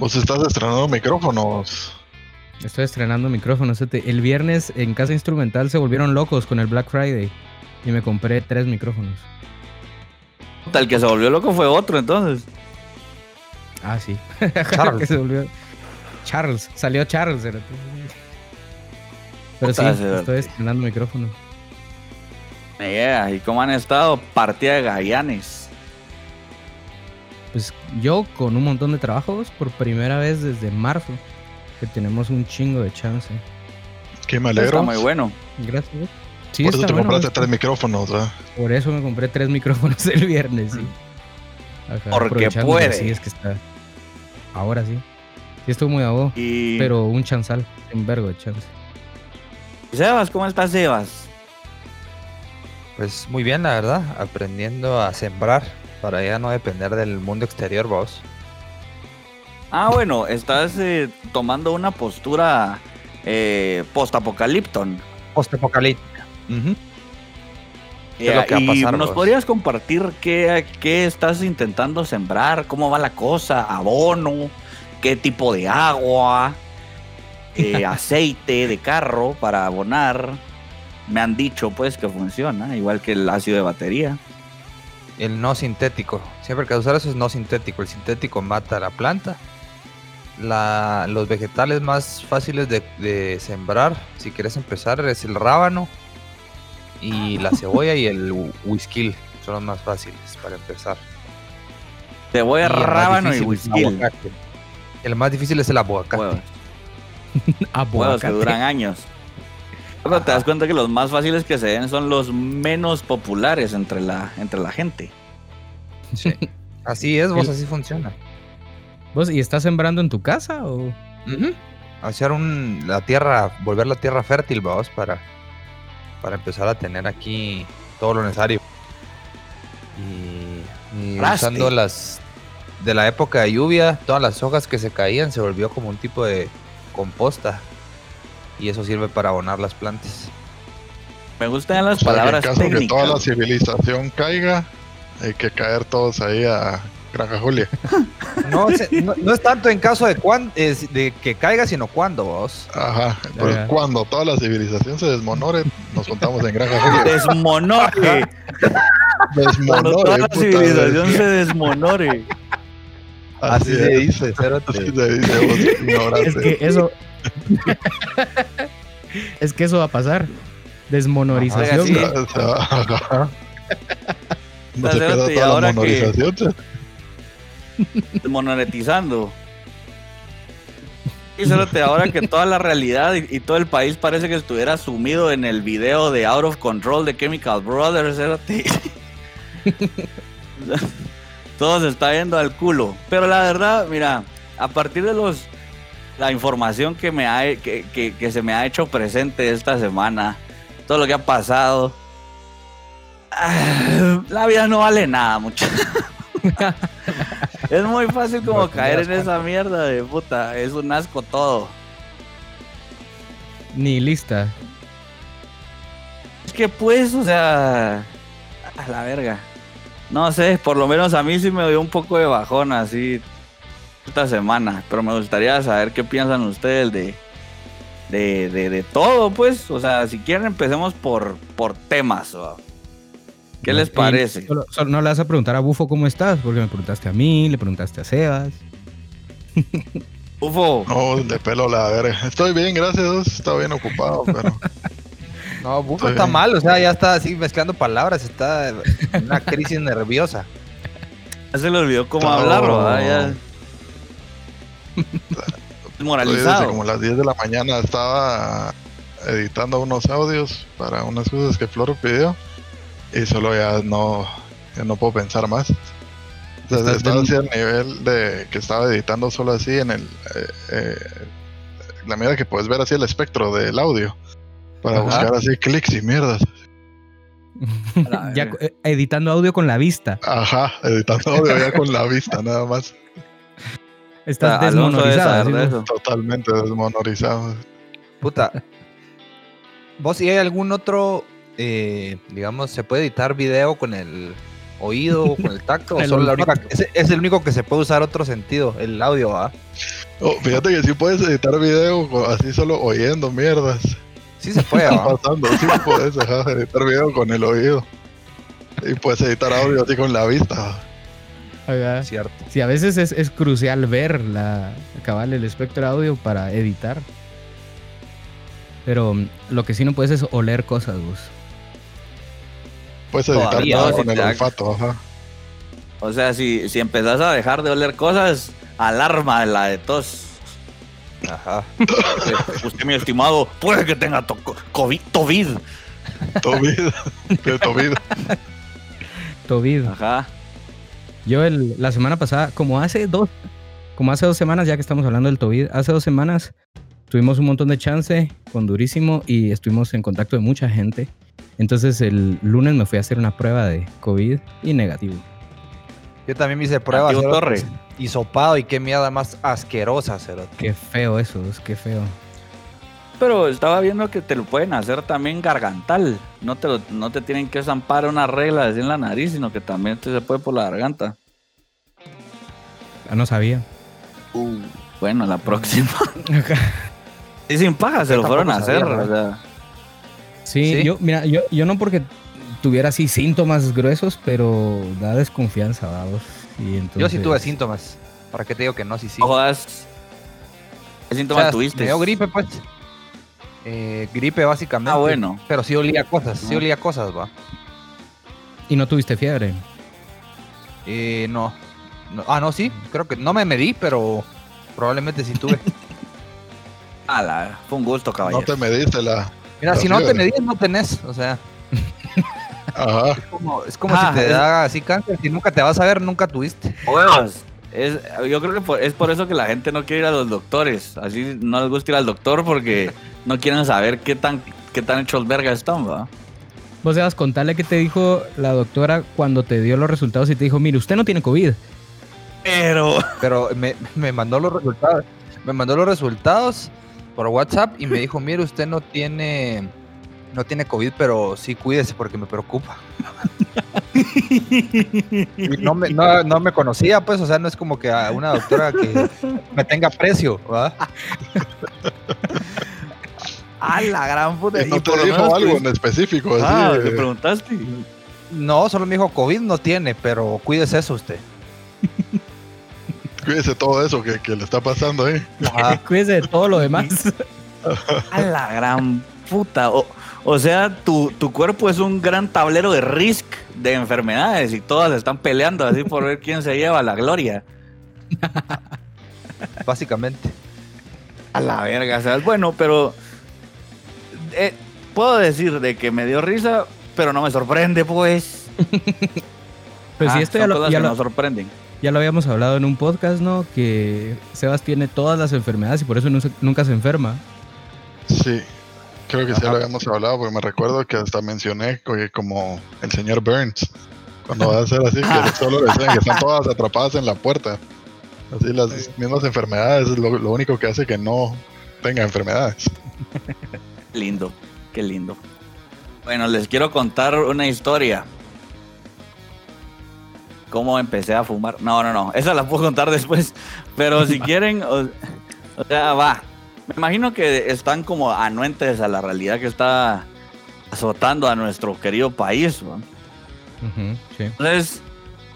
Vos estás estrenando micrófonos. Estoy estrenando micrófonos. El viernes en Casa Instrumental se volvieron locos con el Black Friday y me compré tres micrófonos. El que se volvió loco fue otro entonces. Ah, sí. Charles. se volvió... Charles. Salió Charles. Pero sí, estoy estrenando micrófono. ¿y cómo han estado? Partida de Gallanes. Pues yo con un montón de trabajos por primera vez desde marzo, que tenemos un chingo de chance. Qué me alegro. Está muy bueno. Gracias. Sí, por eso te compraste tres micrófonos, ¿verdad? Por eso me compré tres micrófonos el viernes, sí. Porque puede. Sí, es que está. Ahora sí. Sí, estuvo muy abajo. Pero un chanzal, un vergo de chance. Sebas, ¿cómo estás, Sebas? Pues muy bien, la verdad. Aprendiendo a sembrar para ya no depender del mundo exterior, vos. Ah, bueno, estás eh, tomando una postura eh, post-apocalipton. Post-apocalíptica. y ¿Nos podrías compartir qué, qué estás intentando sembrar? ¿Cómo va la cosa? ¿Abono? ¿Qué tipo de agua? Eh, aceite de carro para abonar. Me han dicho pues que funciona, igual que el ácido de batería. El no sintético. Siempre que usar eso es no sintético. El sintético mata a la planta. La, los vegetales más fáciles de, sembrar, si quieres empezar, es el rábano y la cebolla y el whisky. Son los más fáciles para empezar. Cebolla, rábano y whisky. El más difícil es el aguacate. Juegos que duran años. Pero te das cuenta que los más fáciles que se den son los menos populares entre la, entre la gente. Sí. Así es, vos, así funciona. ¿Vos y estás sembrando en tu casa o? Hacer un, la tierra, volver la tierra fértil, vos, para, para empezar a tener aquí todo lo necesario. Y, y usando las de la época de lluvia, todas las hojas que se caían se volvió como un tipo de composta y eso sirve para abonar las plantas. Me gustan las palabras en caso que toda la civilización caiga, hay que caer todos ahí a Granja Julia. no, no, es tanto en caso de, cuan, de que caiga, sino cuando vos. Ajá, pues cuando toda la civilización se desmonore, nos contamos en Granja Julia. Desmonore. desmonore. Cuando toda la civilización se desmonore. Así, se dice, Así se dice, es que eso. es que eso va a pasar. Desmonorización. No se queda toda la monorización. Desmonetizando. Y te ahora que toda la realidad y, todo el país parece que estuviera sumido en el video de Out of Control de Chemical Brothers. todo se está yendo al culo. Pero la verdad, mira, a partir de los la información que me ha, que, se me ha hecho presente esta semana, todo lo que ha pasado, la vida no vale nada, mucho. es muy fácil como caer en esa mierda de puta, es un asco todo. Ni lista. Es que pues, o sea, a la verga. No sé, por lo menos a mí sí me dio un poco de bajón así esta semana, pero me gustaría saber qué piensan ustedes de, de, todo, pues. O sea, si quieren empecemos por, por temas. ¿Qué les parece? no le vas a preguntar a Bufo cómo estás, porque me preguntaste a mí, le preguntaste a Sebas. Bufo. No, de pelo la verga. Estoy bien, gracias. Está bien ocupado, pero. No, Bufo está mal, o sea, ya está así mezclando palabras, está en una crisis nerviosa. Ya se le olvidó cómo hablar, ¿verdad? Ya... Desmoralizado. como las 10 de la mañana estaba editando unos audios para unas cosas que Floro pidió y solo ya no, no puedo pensar más. O sea, estaba así al nivel de que estaba editando solo así en el... Eh, eh, la medida que puedes ver así el espectro del audio. Para buscar así clics y mierdas. ya eh, editando audio con la vista. Ajá, editando audio ya con la vista, nada más. Estás desmonorizado. Totalmente desmonorizado. Puta. ¿Vos si hay algún otro, eh, digamos, se puede editar video con el oído, con el tacto? o El solo la olfato. única, es, es el único que se puede usar otro sentido, el audio, ¿ah? Oh, fíjate que sí puedes editar video así solo oyendo mierdas. Sí se puede, Está ¿ah? pasando, sí puedes editar video con el oído. Y puedes editar audio así con la vista. Ajá. Cierto. Sí, a veces es, es crucial ver la cabal el espectro audio para editar. Pero mm, lo que sí no puedes es oler cosas, vos. Puedes editar Todavía, todo ¿no? con el olfato, ajá. O sea, si, si empezás a dejar de oler cosas, alarma la de tos. Ajá. Usted, mi estimado, puede que tenga to- COVID. De tobido. Tovid. Ajá. Yo el- la semana pasada, como hace dos, como hace dos semanas, ya que estamos hablando del Tovid, hace dos semanas tuvimos un montón de chance con Durísimo y estuvimos en contacto de mucha gente. Entonces el lunes me fui a hacer una prueba de COVID y negativo. Yo también me hice pruebas. Torre. Y sopado y qué mierda más asquerosa, cerote. Qué feo eso, es qué feo. Pero estaba viendo que te lo pueden hacer también gargantal. No te, lo- no te tienen que zampar una regla así en la nariz, sino que también te se puede por la garganta. Ah, no sabía. Bueno, la próxima. Y sin paga se Yo lo fueron a hacer. sabía, o sea. Sí, ¿Sí? yo, mira, yo, yo no porque tuviera así síntomas gruesos, pero da desconfianza, vamos. Y entonces, Yo sí tuve síntomas. ¿Para qué te digo que no? Sí, sí. No jodas. ¿Qué O síntomas sea, tuviste? Me dio gripe, pues. Eh, gripe, básicamente. Ah, bueno. Pero sí olía cosas, sí No. olía cosas, va. Y no tuviste fiebre. Eh, no. No, Ah, no, sí. Creo que no me medí, pero probablemente sí tuve. Ala, fue un gusto, No caballero. te mediste la. Mira, La si no te medís, no tenés. O sea, Ajá. es como, es como Ah, si te es- da así cáncer. Si nunca te vas a ver, nunca tuviste. Huevos. Es, yo creo que por- es por eso que la gente no quiere ir a los doctores. Así no les gusta ir al doctor porque no quieren saber qué tan, qué tan hechos verga están, ¿va? Vos debas contarle qué te dijo la doctora cuando te dio los resultados y te dijo, mire, usted no tiene COVID. Pero. Pero me, me mandó los resultados. Me mandó los resultados por WhatsApp y me dijo, mire, usted no tiene. No tiene COVID, pero sí cuídese porque me preocupa. Y no me, no, no me conocía, pues, o sea, no es como que a una doctora que me tenga precio, ¿va? ¡A la gran puta! Y no te dijo menos algo tú- en específico. Así, Ah, ¿le preguntaste? No, solo me dijo, COVID no tiene, pero cuídese eso usted. Cuídese todo eso que, que le está pasando ahí. Ajá. Cuídese de todo lo demás. ¡A la gran puta! O, o sea, tu, tu cuerpo es un gran tablero de risk de enfermedades y todas están peleando así por ver quién se lleva la gloria. Básicamente. A la verga, o sea, bueno, pero eh, puedo decir de que me dio risa, pero no me sorprende, pues. Pues Ah, sí, esto ya lo, ya, lo, nos sorprenden. ya lo habíamos hablado en un podcast, ¿no? Que Sebas tiene todas las enfermedades y por eso no se- nunca se enferma. Sí. Creo que sí Ajá. lo habíamos hablado porque me recuerdo que hasta mencioné que como el señor Burns. Cuando va a ser así, que solo decían que están todas atrapadas en la puerta. Así las mismas enfermedades es lo, lo único que hace que no tenga enfermedades. Lindo, qué lindo. Bueno, les quiero contar una historia. Cómo empecé a fumar. No, no, no. Esa la puedo contar después. Pero si quieren, o, o sea, va. Me imagino que están como anuentes a la realidad que está azotando a nuestro querido país. ¿no? Sí. Entonces,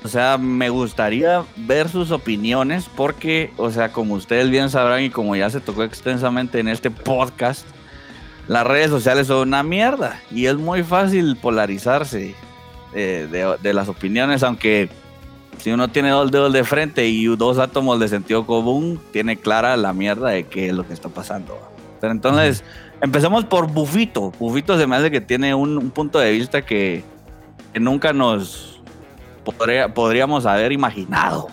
o sea, me gustaría ver sus opiniones porque, o sea, como ustedes bien sabrán y como ya se tocó extensamente en este podcast, las redes sociales son una mierda y es muy fácil polarizarse eh, de, de las opiniones, aunque si uno tiene dos dedos de frente y dos átomos de sentido común, tiene clara la mierda de qué es lo que está pasando. Pero entonces, empecemos por Bufito. Bufito se me hace que tiene un, un punto de vista que, nunca nos podría- podríamos haber imaginado.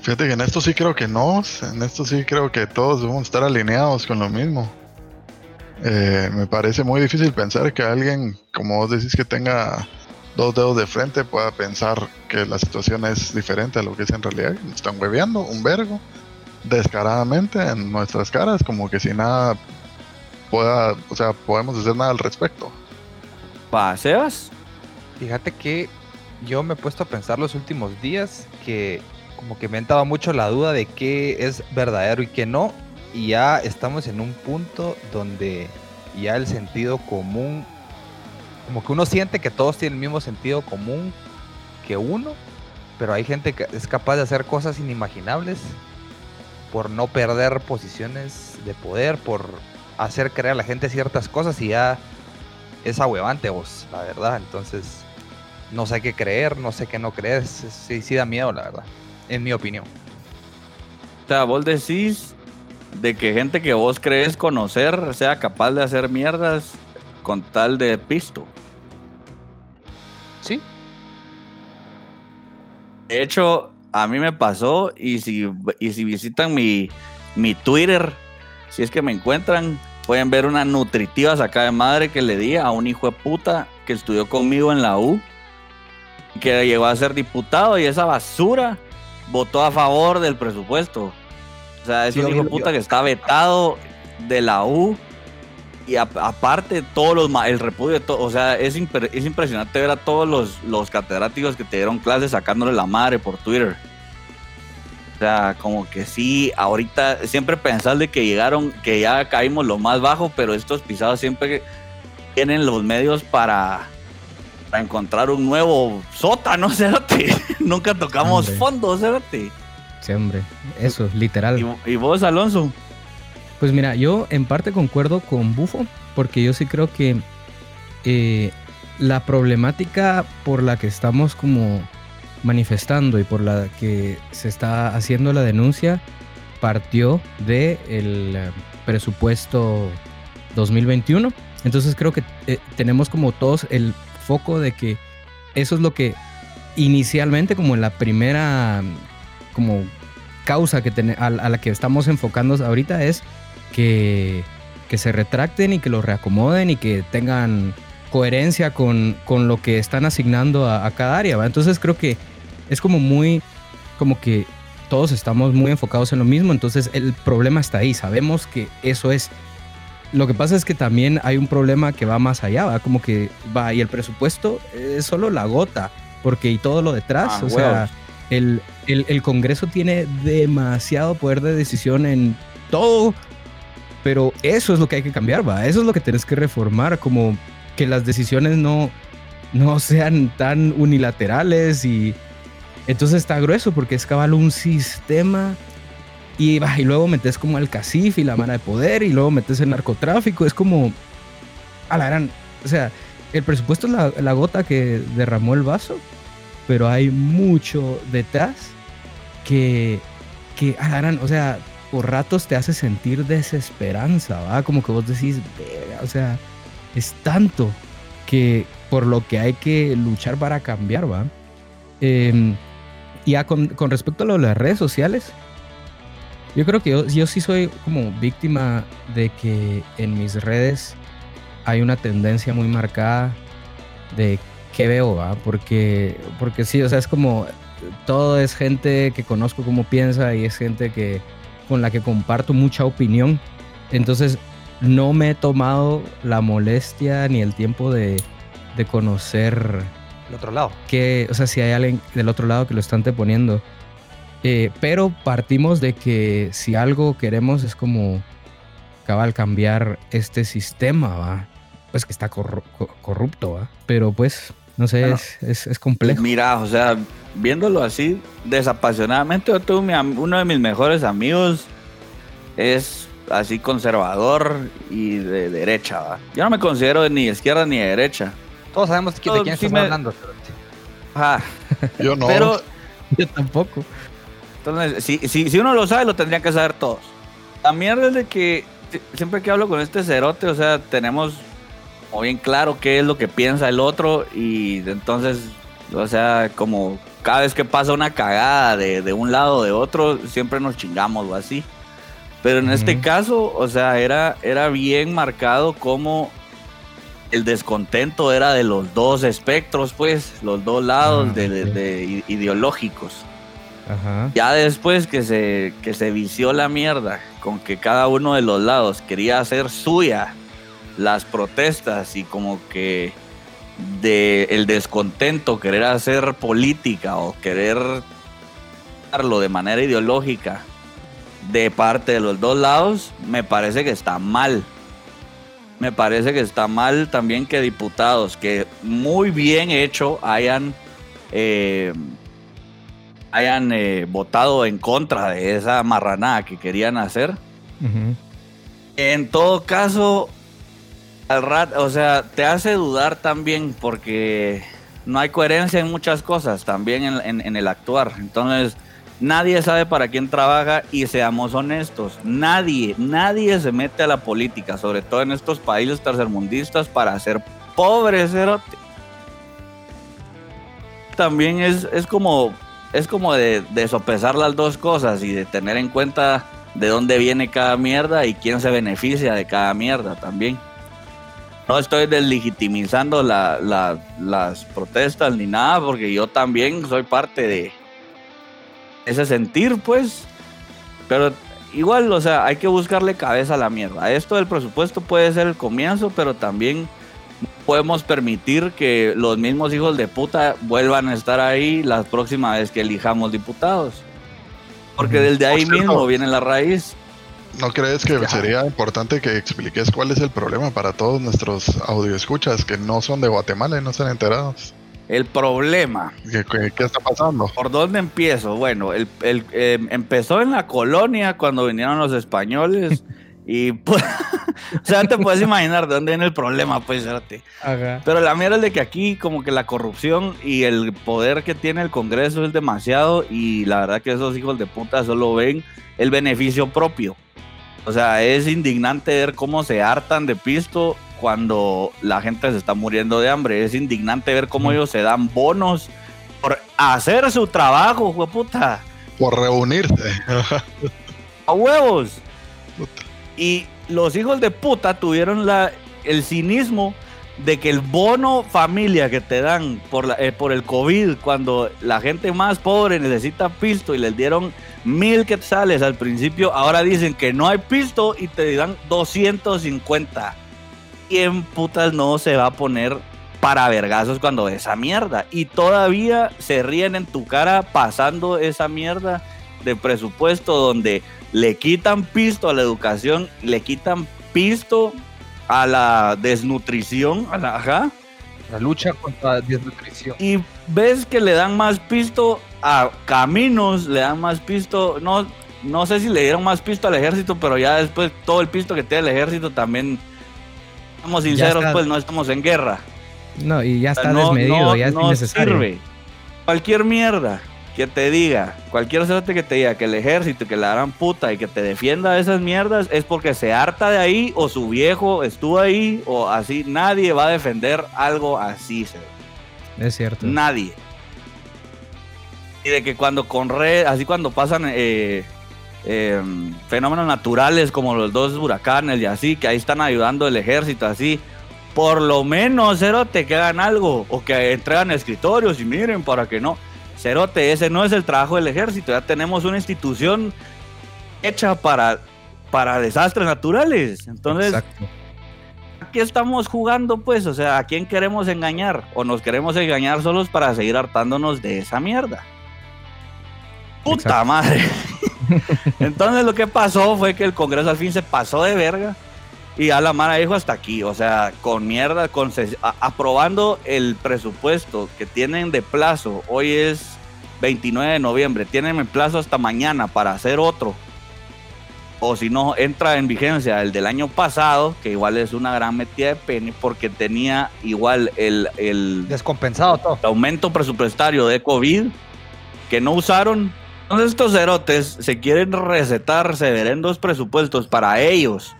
Fíjate que en esto sí creo que no, en esto sí creo que todos debemos estar alineados con lo mismo. Eh, me parece muy difícil pensar que alguien, como vos decís, que tenga dos dedos de frente pueda pensar que la situación es diferente a lo que es en realidad. Nos Están hueveando un vergo descaradamente en nuestras caras, como que si nada pueda, o sea, podemos hacer nada al respecto. ¿Va, Sebas? Fíjate que yo me he puesto a pensar los últimos días que como que me ha entrado mucho la duda de qué es verdadero y qué no. Y ya estamos en un punto donde ya el sentido común, como que uno siente que todos tienen el mismo sentido común que uno, pero hay gente que es capaz de hacer cosas inimaginables por no perder posiciones de poder, por hacer creer a la gente ciertas cosas y ya es ahuevante vos, la verdad. Entonces, no sé qué creer, no sé qué no creer, sí, da miedo, la verdad en mi opinión. O sea, vos decís de que gente que vos crees conocer sea capaz de hacer mierdas con tal de pisto. De hecho, a mí me pasó y si, y si visitan mi, mi Twitter, si es que me encuentran, pueden ver una nutritiva sacada de madre que le di a un hijo de puta que estudió conmigo en la U, que llegó a ser diputado y esa basura votó a favor del presupuesto. O sea, es un hijo de puta que está vetado de la U. Y aparte, todos los el repudio de todo, o sea, es, es impresionante ver a todos los, los catedráticos que te dieron clases sacándole la madre por Twitter. O sea, como que sí, ahorita siempre pensás de que llegaron, que ya caímos lo más bajo, pero estos pisados siempre tienen los medios para, para encontrar un nuevo sótano, Cérate. Nunca tocamos fondo, Cérate. Sí, hombre, eso, literal. ¿Y, vos, Alonso? Pues mira, yo en parte concuerdo con Bufo, porque yo sí creo que eh, la problemática por la que estamos como manifestando y por la que se está haciendo la denuncia partió del el eh, presupuesto 2021. Entonces creo que eh, tenemos como todos el foco de que eso es lo que inicialmente como la primera como causa que a, la que estamos enfocando ahorita es que, que, se retracten y que lo reacomoden y que tengan coherencia con, con lo que están asignando a, cada área. Entonces creo que es como muy, como que todos estamos muy enfocados en lo mismo, entonces el problema está ahí, sabemos que eso es. Lo que pasa es que también hay un problema que va más allá, va como que va y el presupuesto es solo la gota, porque y todo lo detrás, ah, o sea, el, el, Congreso tiene demasiado poder de decisión en todo, pero eso es lo que hay que cambiar, va, eso es lo que tienes que reformar, como que las decisiones no, no sean tan unilaterales y entonces está grueso porque es cabal un sistema y, y luego metes como el CACIF y la mano de poder y luego metes el narcotráfico. Es como, a la gran, o sea, el presupuesto es la, gota que derramó el vaso, pero hay mucho detrás que, que a la gran, o sea, por ratos te hace sentir desesperanza, ¿va? Como que vos decís, o sea, es tanto que por lo que hay que luchar para cambiar, ¿va? Eh, y con, respecto a lo de las redes sociales, yo creo que yo, sí soy como víctima de que en mis redes hay una tendencia muy marcada de qué veo, ¿va? Porque, porque sí, o sea, es como todo es gente que conozco cómo piensa y es gente que con la que comparto mucha opinión. Entonces, no me he tomado la molestia ni el tiempo de, de conocer el otro lado. Que, o sea, si hay alguien del otro lado que lo están te poniendo. Eh, pero partimos de que si algo queremos es como cabal cambiar este sistema, ¿va? Pues que está corrupto, ¿va? Pero pues, no sé, es, es, complejo. Mira, o sea, viéndolo así desapasionadamente, yo tengo uno de mis mejores amigos es así conservador y de derecha, ¿va? Yo no me considero ni de izquierda ni de derecha. Todos sabemos de quién estamos hablando. Yo no. Pero yo tampoco. Entonces, si, si, uno lo sabe, lo tendrían que saber todos. La mierda es de que siempre que hablo con este cerote, o sea, tenemos muy bien claro qué es lo que piensa el otro y entonces, o sea, como cada vez que pasa una cagada de, un lado o de otro, siempre nos chingamos o así. Pero en este caso, o sea, era, era bien marcado como el descontento era de los dos espectros, pues, los dos lados ah, de, ideológicos. Ya después que se, que se vició la mierda con que cada uno de los lados quería hacer suya las protestas y como que de el descontento, querer hacer política o querer hacerlo de manera ideológica de parte de los dos lados, me parece que está mal. Me parece que está mal también que diputados que muy bien hecho hayan eh, hayan eh, votado en contra de esa marranada que querían hacer. En todo caso, al rat, o sea, te hace dudar también porque no hay coherencia en muchas cosas, también en, el actuar. Entonces, nadie sabe para quién trabaja y seamos honestos, nadie, nadie se mete a la política, sobre todo en estos países tercermundistas, para ser pobres, También es, es como es como de, sopesar las dos cosas y de tener en cuenta de dónde viene cada mierda y quién se beneficia de cada mierda también. No estoy deslegitimizando las protestas ni nada, porque yo también soy parte de ese sentir, pues. Pero igual, o sea, hay que buscarle cabeza a la mierda. Esto del presupuesto puede ser el comienzo, pero también podemos permitir que los mismos hijos de puta vuelvan a estar ahí la próxima vez que elijamos diputados. Porque desde ahí mismo viene la raíz. ¿No crees que sería importante que expliques cuál es el problema para todos nuestros audioescuchas que no son de Guatemala y no están enterados? El problema. ¿Qué, está pasando? ¿Por dónde empiezo? Bueno, el, eh, empezó en la colonia cuando vinieron los españoles Y pues, o sea, te puedes imaginar de dónde viene el problema, pues, Pero la mierda es de que aquí como que la corrupción y el poder que tiene el Congreso es demasiado y la verdad que esos hijos de puta solo ven el beneficio propio. O sea, es indignante ver cómo se hartan de pisto cuando la gente se está muriendo de hambre. Es indignante ver cómo ellos se dan bonos por hacer su trabajo, puta. Por reunirse. A huevos. Y los hijos de puta tuvieron la, el cinismo de que el bono familia que te dan por, la, eh, por el COVID, cuando la gente más pobre necesita pisto y les dieron mil quetzales al principio, ahora dicen que no hay pisto y te dan 250. ¿Quién putas no se va a poner para vergazos cuando esa mierda? Y todavía se ríen en tu cara pasando esa mierda de presupuesto donde le quitan pisto a la educación, le quitan pisto a la desnutrición, a la, la lucha contra la desnutrición. Y ves que le dan más pisto a caminos, le dan más pisto, no, no sé si le dieron más pisto al ejército, pero ya después todo el pisto que tiene el ejército también, estamos sinceros, pues no estamos en guerra. No, y ya está desmedido, ya es no Sirve. Cualquier mierda que te diga, cualquier cerote que te diga que el ejército, que la gran puta y que te defienda de esas mierdas es porque se harta de ahí o su viejo estuvo ahí o así. Nadie va a defender algo así, Es cierto. Nadie. Y de que cuando con red, así cuando pasan eh, em, fenómenos naturales como los dos huracanes y así, que ahí están ayudando el ejército así, por lo menos, cerote, que hagan algo o que entregan escritorios y miren para que no Cerote, ese no es el trabajo del ejército. Ya tenemos una institución hecha para, para desastres naturales. Entonces, aquí estamos jugando, pues. O sea, ¿a quién queremos engañar? ¿O nos queremos engañar solos para seguir hartándonos de esa mierda? ¡Puta madre! Entonces, lo que pasó fue que el Congreso al fin se pasó de verga y a la mara dijo hasta aquí, o sea, con mierda, con aprobando el presupuesto que tienen de plazo. Hoy es 29 de noviembre, tienen el plazo hasta mañana para hacer otro. O si no, entra en vigencia el del año pasado, que igual es una gran metida de pene, porque tenía igual el, el descompensado todo. El aumento presupuestario de COVID que no usaron. Entonces estos cerotes se quieren recetar severendos presupuestos para ellos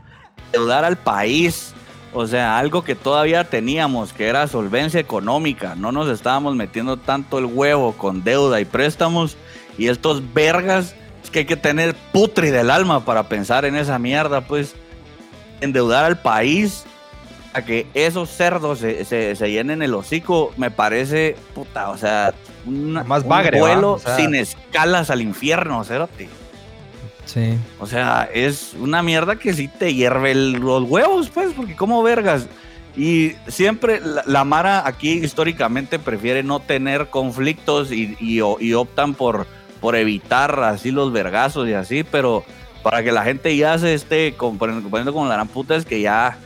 deudar al país. O sea, algo que todavía teníamos, que era solvencia económica. No nos estábamos metiendo tanto el huevo con deuda y préstamos. Y estos vergas, es que hay que tener putri del alma para pensar en esa mierda, pues. Endeudar al país a que esos cerdos se, se, llenen el hocico, me parece, puta, o sea, Más un vuelo sin escalas al infierno, cerote. O sea, es una mierda que sí te hierve los huevos, pues, porque como vergas. Y siempre la, Mara aquí históricamente prefiere no tener conflictos y, y, optan por, por evitar así los vergazos y así, pero para que la gente ya se esté componiendo con la gran puta es que ya,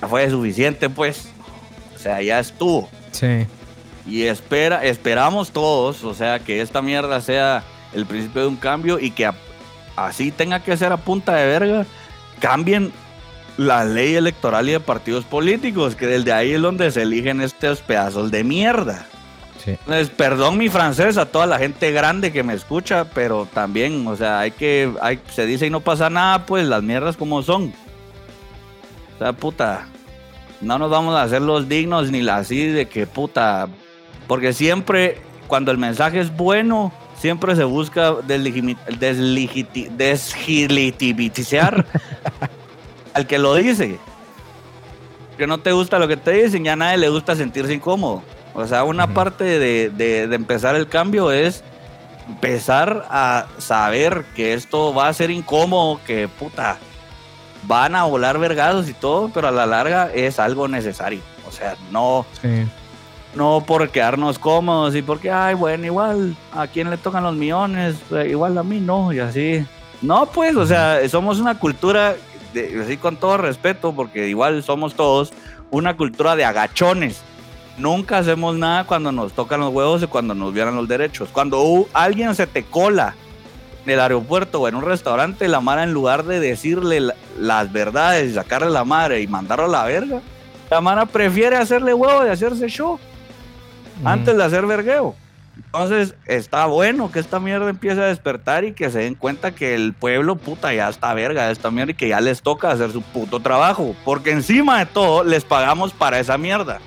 ya fue suficiente, pues. O sea, ya estuvo. Sí. Y espera, esperamos todos, o sea, que esta mierda sea el principio de un cambio y que así tenga que ser a punta de verga, cambien la ley electoral y de partidos políticos, que desde ahí es donde se eligen estos pedazos de mierda. Sí. Entonces, perdón mi francés a toda la gente grande que me escucha, pero también, o sea, hay que, hay, se dice y no pasa nada, pues las mierdas como son. O sea, puta, no nos vamos a hacer los dignos ni la así de que puta, porque siempre cuando el mensaje es bueno, siempre se busca deslegitimizar al que lo dice. Que no te gusta lo que te dicen, ya a nadie le gusta sentirse incómodo. O sea, una parte de, de, empezar el cambio es empezar a saber que esto va a ser incómodo, que puta, van a volar vergados y todo, pero a la larga es algo necesario. O sea, no, no por quedarnos cómodos y porque, ay, bueno, igual a quién le tocan los millones, eh, igual a mí no, y así. No, pues, o sea, somos una cultura así con todo respeto, porque igual somos todos, una cultura de agachones. Nunca hacemos nada cuando nos tocan los huevos y cuando nos vieran los derechos. Cuando alguien se te cola en el aeropuerto o en un restaurante, la mara en lugar de decirle las verdades y sacarle la madre y mandarlo a la verga, la mara prefiere hacerle huevo y hacerse show antes de hacer vergueo. Entonces, está bueno que esta mierda empiece a despertar y que se den cuenta que el pueblo, puta, ya está verga de esta mierda y que ya les toca hacer su puto trabajo. Porque encima de todo, les pagamos para esa mierda.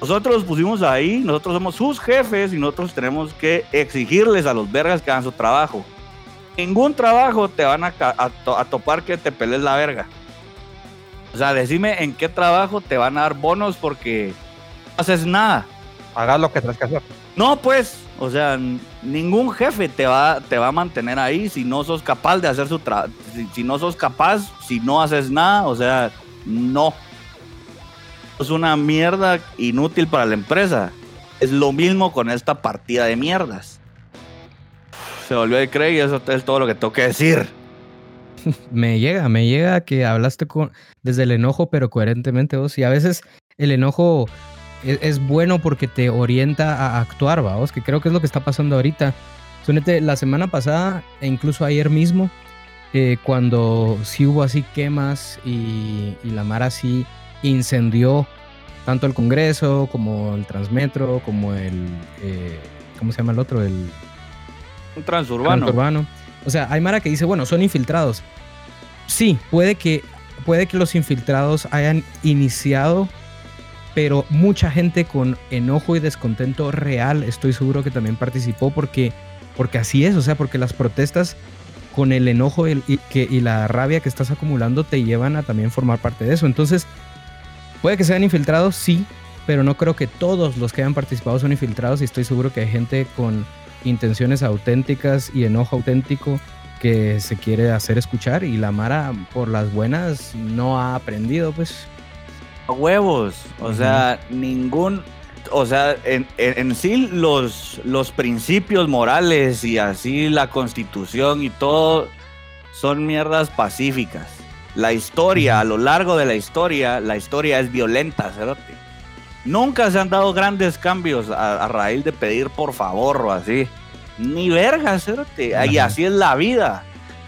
Nosotros los pusimos ahí, nosotros somos sus jefes y nosotros tenemos que exigirles a los vergas que hagan su trabajo. Ningún trabajo te van a, a topar que te pelees la verga. O sea, decime en qué trabajo te van a dar bonos porque no haces nada hagas lo que tengas que hacer. No, pues, o sea, ningún jefe te va, te va a mantener ahí si no sos capaz de hacer su trabajo. Si, no sos capaz, si no haces nada, o sea, no. Es una mierda inútil para la empresa. Es lo mismo con esta partida de mierdas. Se volvió a creer y eso es todo lo que tengo que decir. Me llega, me llega que hablaste con, desde el enojo, pero coherentemente vos. Y a veces el enojo es, bueno porque te orienta a actuar, vamos, que creo que es lo que está pasando ahorita. Súnete, la semana pasada e incluso ayer mismo, eh, cuando sí hubo así quemas y, la Mara sí incendió tanto el Congreso como el Transmetro, como el, eh, ¿cómo se llama el otro? El transurbano. transurbano. O sea, hay Mara que dice, bueno, son infiltrados. Sí, puede que, puede que los infiltrados hayan iniciado pero mucha gente con enojo y descontento real, estoy seguro que también participó porque, porque así es, o sea, porque las protestas con el enojo y, que, y la rabia que estás acumulando te llevan a también formar parte de eso. Entonces, puede que sean infiltrados, sí, pero no creo que todos los que hayan participado son infiltrados y estoy seguro que hay gente con intenciones auténticas y enojo auténtico que se quiere hacer escuchar y la Mara por las buenas no ha aprendido, pues huevos. O sea, ningún. O sea, en, en, sí los, los principios morales y así la constitución y todo son mierdas pacíficas. La historia, a lo largo de la historia, la historia es violenta, cerote. Nunca se han dado grandes cambios a, raíz de pedir por favor o así. Ni verga, cerote. Y así es la vida.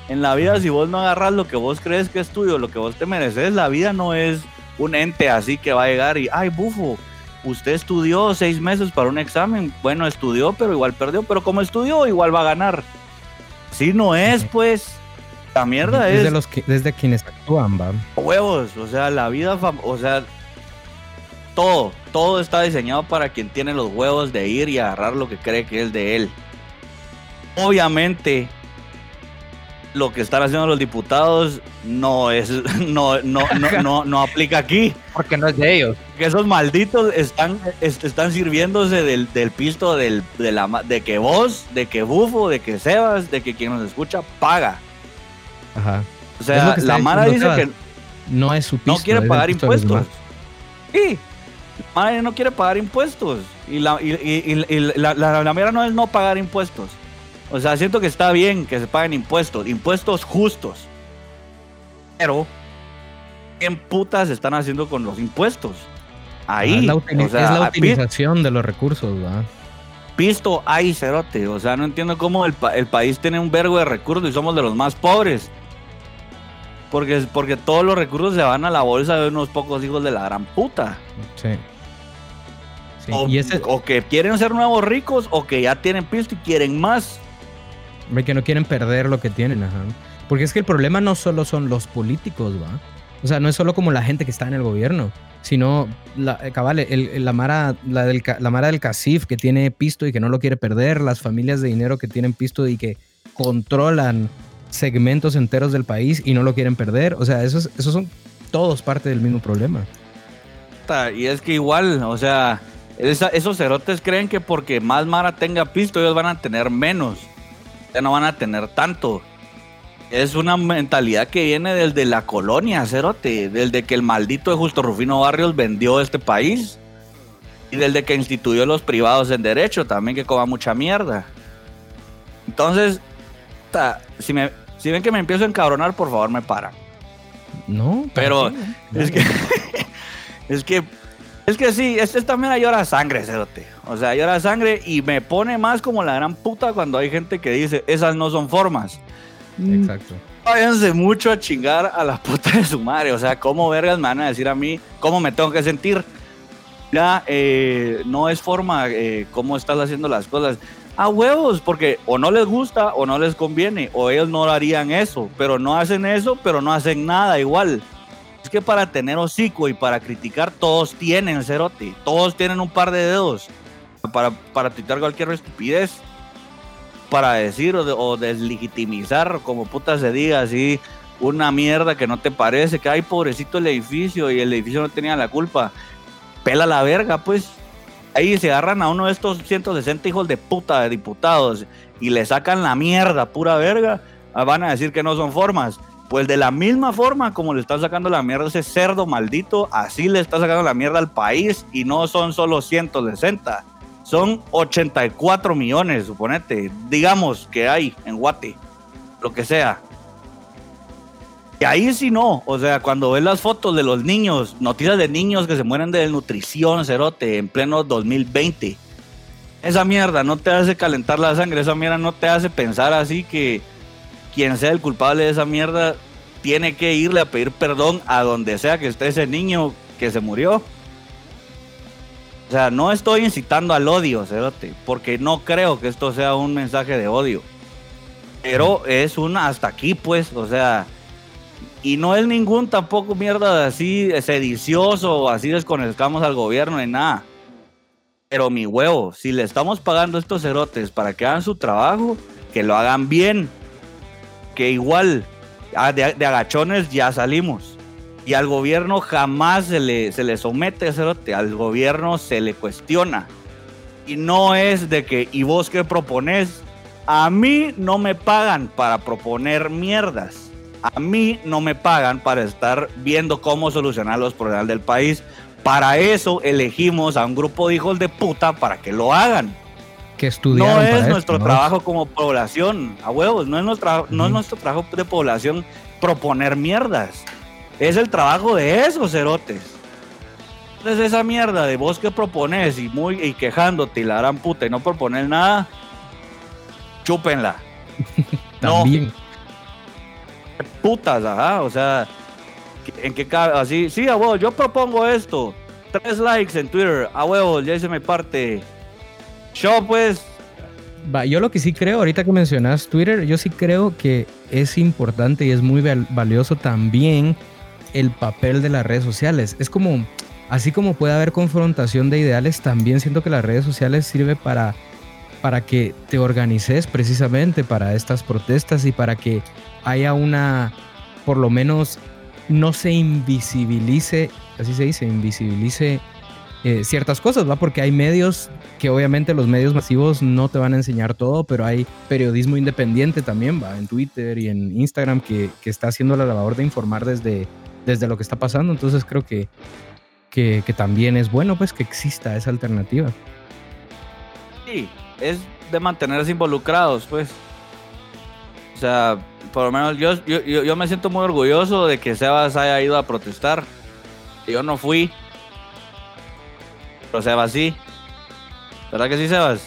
En la vida, si vos no agarras lo que vos crees que es tuyo, lo que vos te mereces, la vida no es un ente así que va a llegar y, ay, bufo, usted estudió seis meses para un examen. Bueno, estudió, pero igual perdió. Pero como estudió, igual va a ganar. Si no es, pues, la mierda es. Desde, los que, desde quienes actúan, va. Huevos, o sea, la vida, o sea, todo, todo está diseñado para quien tiene los huevos de ir y agarrar lo que cree que es de él. Obviamente, lo que están haciendo los diputados no es no no no no, aplica aquí porque no es de ellos que esos malditos están están sirviéndose del, pisto del, de la de que vos de que bufo de que sebas de que quien nos escucha paga ajá o sea la mara dice que no es su pisto, no quiere pagar impuestos Sí, la Mara no quiere pagar impuestos. Y la, y, y- y la, la, no es no pagar impuestos. O sea, siento que está bien que se paguen impuestos, impuestos justos. Pero, ¿qué putas están haciendo con los impuestos? Ahí, es la, utili- o sea, es la utilización de los recursos, ¿va? pisto hay cerote. O sea, no entiendo cómo el, pa- el país tiene un vergo de recursos y somos de los más pobres. Porque, porque todos los recursos se van a la bolsa de unos pocos hijos de la gran puta. Sí. Sí, O, Y ese, o que quieren ser nuevos ricos o que ya tienen pisto y quieren más. Que no quieren perder lo que tienen, ajá. Porque es que el problema no solo son los políticos, ¿va? O sea, no es solo como la gente que está en el gobierno, sino la, eh, cabal, el- el- la, mara, la, del, la mara del CACIF que tiene pisto y que no lo quiere perder, las familias de dinero que tienen pisto y que controlan segmentos enteros del país y no lo quieren perder. O sea, esos, esos son todos parte del mismo problema. Y es que igual, o sea, esa- esos cerotes creen que porque más Mara tenga pisto, ellos van a tener menos. Ya no van a tener tanto. Es una mentalidad que viene desde la colonia, cerote. Desde que el maldito de Justo Rufino Barrios vendió este país. Y desde que instituyó los privados en derecho también, que coma mucha mierda. Entonces, ta, si, me, si ven que me empiezo a encabronar, por favor me paran. No, Pero tranquilo. Es que, es que, es que sí, esta esta mera llora sangre, cerote. O sea, llora sangre y me pone más como la gran puta cuando hay gente que dice, esas no son formas. Mm, Exacto. Váyanse mucho a chingar a la puta de su madre. O sea, ¿cómo vergas me van a decir a mí cómo me tengo que sentir? Ya, eh, no es forma eh, cómo estás haciendo las cosas. A huevos, porque o no les gusta o no les conviene, o ellos no harían eso, pero no hacen eso, pero no hacen nada igual. Es que para tener hocico y para criticar, todos tienen cerote, todos tienen un par de dedos para, para tuitar cualquier estupidez, para decir o, de- o deslegitimizar, como puta se diga, así, una mierda que no te parece, que ay, pobrecito el edificio y el edificio no tenía la culpa. Pela la verga, pues. Ahí se agarran a uno de estos 160 hijos de puta de diputados y le sacan la mierda, pura verga. ah, Van a decir que no son formas. Pues de la misma forma como le están sacando la mierda a ese cerdo maldito, así le está sacando la mierda al país y no son solo 160, son 84 millones, suponete, digamos que hay en Guate, lo que sea. Y ahí sí no, o sea, cuando ves las fotos de los niños, noticias de niños que se mueren de desnutrición, cerote, en pleno 2020. Esa mierda no te hace calentar la sangre, esa mierda no te hace pensar así que quien sea el culpable de esa mierda tiene que irle a pedir perdón a donde sea que esté ese niño que se murió. O sea, no estoy incitando al odio, cerote, porque no creo que esto sea un mensaje de odio. Pero es una hasta aquí, pues, o sea, y no es ningún tampoco mierda así sedicioso o así desconectamos al gobierno ni nada. Pero mi huevo, si le estamos pagando a estos cerotes para que hagan su trabajo, que lo hagan bien. Que igual, ah, de, de agachones ya salimos. Y al gobierno jamás se le, se le somete, cerote. Al gobierno se le cuestiona. Y no es de que, ¿y vos qué propones? A mí no me pagan para proponer mierdas. A mí no me pagan para estar viendo cómo solucionar los problemas del país. Para eso elegimos a un grupo de hijos de puta para que lo hagan. Que estudiaron No para es esto, nuestro ¿no? trabajo como población, a huevos, no es, nuestra, no es nuestro trabajo de población proponer mierdas. Es el trabajo de esos cerotes. Entonces esa mierda de vos que propones y muy y quejándote y la gran puta y no proponer nada, chúpenla. No, También. Putas, ajá, o sea, ¿en qué cabe? Así, sí, a huevo, yo propongo esto. Tres likes en Twitter, a huevo, ya hice mi parte. Yo pues, Va, yo lo que sí creo, ahorita que mencionas Twitter, yo sí creo que es importante y es muy val- valioso también el papel de las redes sociales. Es como, así como puede haber confrontación de ideales, también siento que las redes sociales sirve para, para que te organices precisamente para estas protestas y para que haya una, por lo menos, no se invisibilice, así se dice, invisibilice eh, ciertas cosas, ¿va? Porque hay medios que obviamente los medios masivos no te van a enseñar todo, pero hay periodismo independiente también, ¿va? En Twitter y en Instagram que, que está haciendo la labor de informar desde, desde lo que está pasando. Entonces creo que que, que también es bueno, pues que exista esa alternativa. Sí, es de mantenerse involucrados, pues. O sea, por lo menos yo, yo, yo, me siento muy orgulloso de que Sebas haya ido a protestar. Yo no fui. Pero Sebas sí. ¿Verdad que sí, Sebas?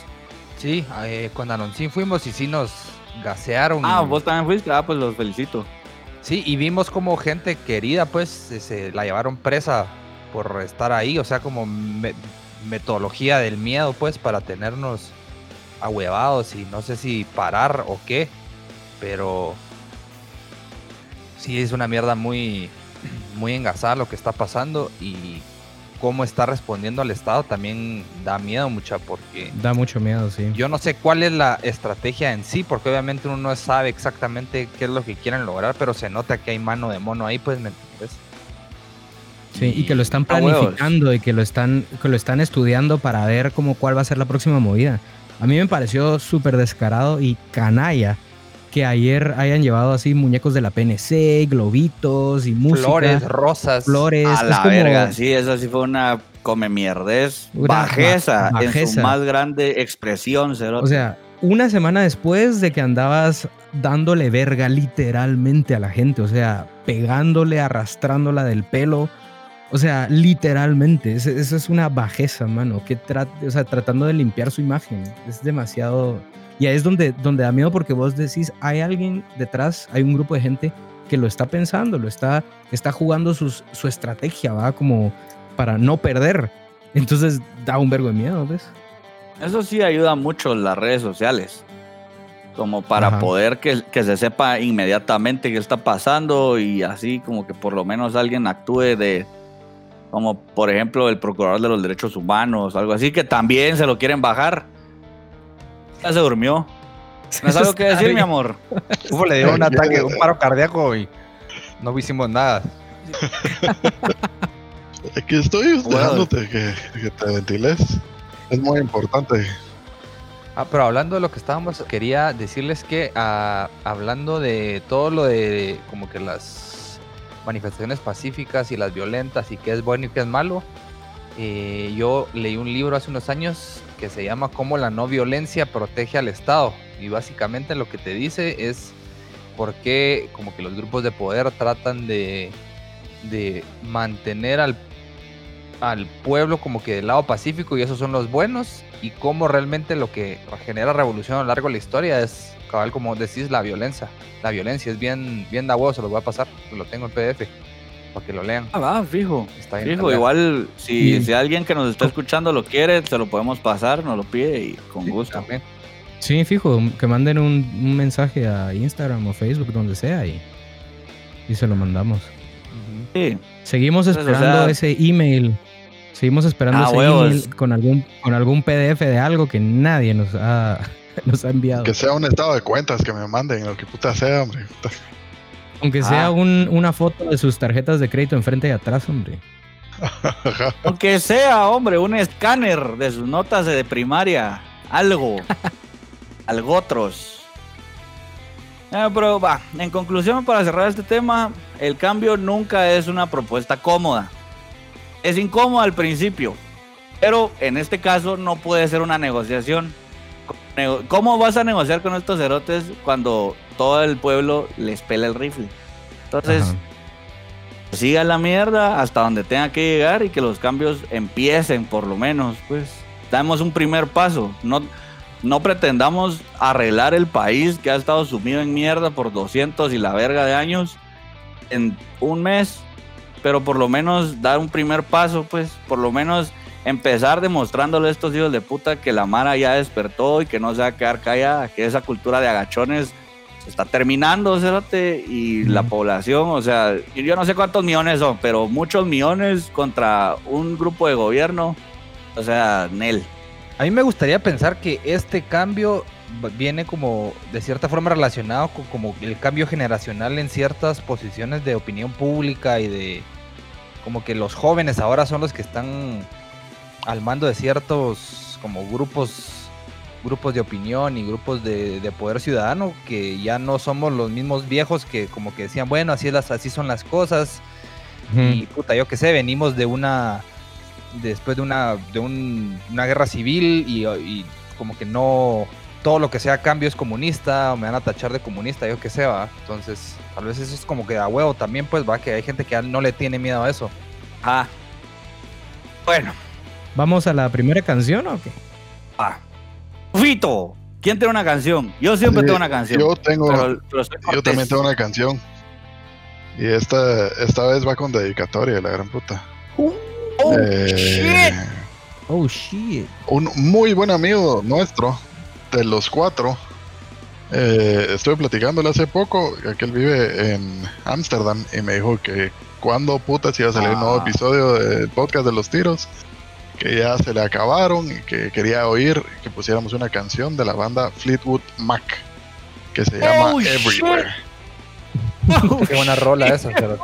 Sí, eh, con Anoncín fuimos y sí nos gasearon. Ah, vos también fuiste. Ah, pues los felicito. Sí, y vimos como gente querida, pues, se, se la llevaron presa por estar ahí, o sea, como me- metodología del miedo, pues, para tenernos ahuevados y no sé si parar o qué, pero sí es una mierda muy, muy engasada lo que está pasando y cómo está respondiendo al Estado también da miedo mucha porque Da mucho miedo, sí. yo no sé cuál es la estrategia en sí, porque obviamente uno no sabe exactamente qué es lo que quieren lograr, pero se nota que hay mano de mono ahí, pues, ¿me entiendes? Sí, y que lo están huevos. planificando y que lo están, que lo están estudiando para ver cómo cuál va a ser la próxima movida. A mí me pareció súper descarado y canalla que ayer hayan llevado así muñecos de la PNC, globitos y música. Flores, rosas. flores. A es la como- verga, sí, eso sí fue una come mierdez. Una Bajeza, ba- en su más grande expresión, cerote. O sea, una semana después de que andabas dándole verga literalmente a la gente, o sea, pegándole, arrastrándola del pelo. O sea, literalmente, es- eso es una bajeza, mano, que tra- o sea, tratando de limpiar su imagen. Es demasiado... Y ahí es donde, donde da miedo porque vos decís, hay alguien detrás, hay un grupo de gente que lo está pensando, lo está, está jugando sus- su estrategia, ¿va? Como para no perder. Entonces da un vergo de miedo, ¿ves? Eso sí ayuda mucho las redes sociales. Como para Ajá. poder que, que se sepa inmediatamente qué está pasando y así como que por lo menos alguien actúe de, como por ejemplo el procurador de los derechos humanos, algo así, que también se lo quieren bajar. Ya se durmió. ¿No es algo que decir, mi amor? Ufo, le dio un ataque, un paro cardíaco y no hicimos nada. Aquí estoy que, que te ventiles. Es muy importante. Ah, pero hablando de lo que estábamos, quería decirles que ah, hablando de todo lo de como que las manifestaciones pacíficas y las violentas y qué es bueno y qué es malo, eh, yo leí un libro hace unos años que se llama Cómo la no violencia protege al Estado. Y básicamente lo que te dice es por qué como que los grupos de poder tratan de, de mantener al al pueblo como que del lado pacífico y esos son los buenos. Y cómo realmente lo que genera revolución a lo largo de la historia es cabal como decís la violencia. La violencia es bien bien da huevo se los voy a pasar lo tengo en PDF para que lo lean Ah, va, fijo. está bien Fijo, igual si, si alguien que nos está escuchando lo quiere, se lo podemos pasar, nos lo pide y con Sí, gusto. también. Sí, fijo, que manden un, un mensaje a Instagram o Facebook, donde sea, y, y se lo mandamos. Sí. Seguimos Pues, o esperando sea- ese email. Seguimos esperando Ah, ese huevos. email con algún, con algún PDF de algo que nadie nos ha, nos ha enviado. Que sea un estado de cuentas que me manden, lo que puta sea, hombre. Aunque Ah. sea un- una foto de sus tarjetas de crédito enfrente y atrás, hombre. Aunque sea, hombre, un escáner de sus notas de primaria. Algo. algo otros. Eh, pero va, en conclusión, para cerrar este tema, el cambio nunca es una propuesta cómoda. Es incómoda al principio, pero en este caso no puede ser una negociación. Nego- ¿Cómo vas a negociar con estos cerotes cuando todo el pueblo les pela el rifle? Entonces, Ajá. siga la mierda hasta donde tenga que llegar y que los cambios empiecen por lo menos, pues damos un primer paso, no, no pretendamos arreglar el país que ha estado sumido en mierda por 200 y la verga de años en un mes, pero por lo menos dar un primer paso, pues por lo menos empezar demostrándole a estos hijos de puta que la Mara ya despertó y que no se va a quedar callada, que esa cultura de agachones se está terminando, cerote, y la población, o sea, yo no sé cuántos millones son, pero muchos millones contra un grupo de gobierno, o sea, Nel. a mí me gustaría pensar que este cambio viene como de cierta forma relacionado con como el cambio generacional en ciertas posiciones de opinión pública y de como que los jóvenes ahora son los que están al mando de ciertos como grupos grupos de opinión y grupos de, de poder ciudadano que ya no somos los mismos viejos que como que decían bueno así es las así son las cosas y puta yo que sé venimos de una después de una, de un- una guerra civil y, y como que no todo lo que sea cambio es comunista o me van a tachar de comunista, yo que sé, va. Entonces, tal vez eso es como que a huevo también, pues va, que hay gente que no le tiene miedo a eso. Ah. Bueno, ¿Vamos a la primera canción o qué? ah. Fito, ¿quién tiene una canción? Yo siempre Sí, tengo una canción. Yo tengo, pero- pero soy yo también tengo una canción. Y esta, esta vez va con dedicatoria, la gran puta. Oh, Eh, shit. Oh, shit. un muy buen amigo nuestro, de los cuatro. eh, estuve platicándole hace poco, que él vive en Ámsterdam, y me dijo que cuando putas iba a salir un nuevo Ah. episodio del podcast de los tiros, que ya se le acabaron y que quería oír que pusiéramos una canción de la banda Fleetwood Mac, que se llama Oh. Everywhere. Qué buena rola esa, pero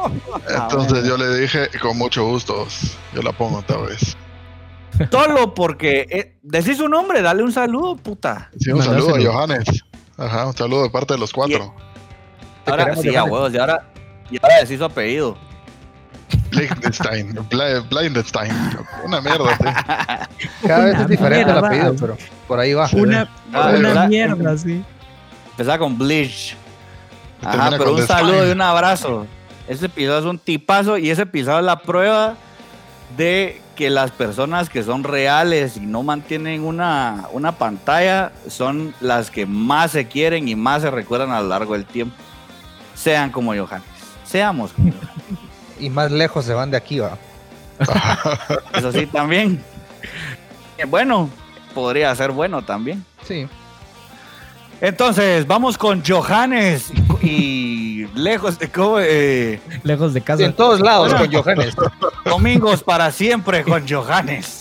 Entonces yo le dije, con mucho gusto, yo la pongo otra vez. Solo porque eh, decís su nombre, dale un saludo, puta. Sí, un saludo a Johannes. Ajá, un saludo de parte de los cuatro. Ahora sí, a huevos, y ahora, y ahora decís su apellido. Blindenstein, Blindenstein, una mierda, sí. cada vez Una es diferente el mierda. apellido, pero por ahí va. Una, Ah, una mierda, sí. Empezaba con Bleach. Ajá, pero un saludo y un abrazo. Ese episodio es un tipazo y ese episodio es la prueba de que las personas que son reales y no mantienen una, una pantalla son las que más se quieren y más se recuerdan a lo largo del tiempo. Sean como Johannes. Seamos como Johannes. Y más lejos se van de aquí, va. Eso sí, también. Eh, Bueno, podría ser bueno también. Sí. Entonces, vamos con Johannes y lejos de cómo, eh, Lejos de casa. En todos lados Bueno. con Johannes. Domingos para siempre con Johannes.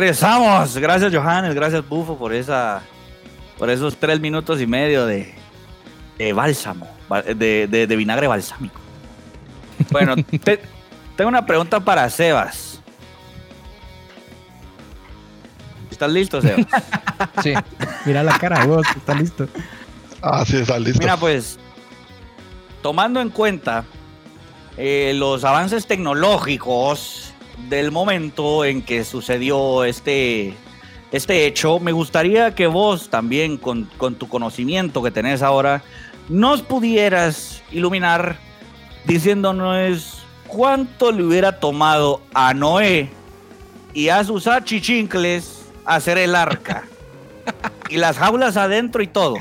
Regresamos. Gracias, Johannes. Gracias, Bufo, por esa. Por esos tres minutos y medio de, de bálsamo. De, de- de vinagre balsámico. Bueno, te- tengo una pregunta para Sebas. ¿Estás listo, Sebas? Sí. Mira la cara, vos, está listo. Ah, sí, está listo. Mira, pues, tomando en cuenta eh, los avances tecnológicos del momento en que sucedió este, este hecho, me gustaría que vos también, con, con tu conocimiento que tenés ahora, nos pudieras iluminar diciéndonos cuánto le hubiera tomado a Noé y a sus achichincles hacer el arca. y las jaulas adentro y todo.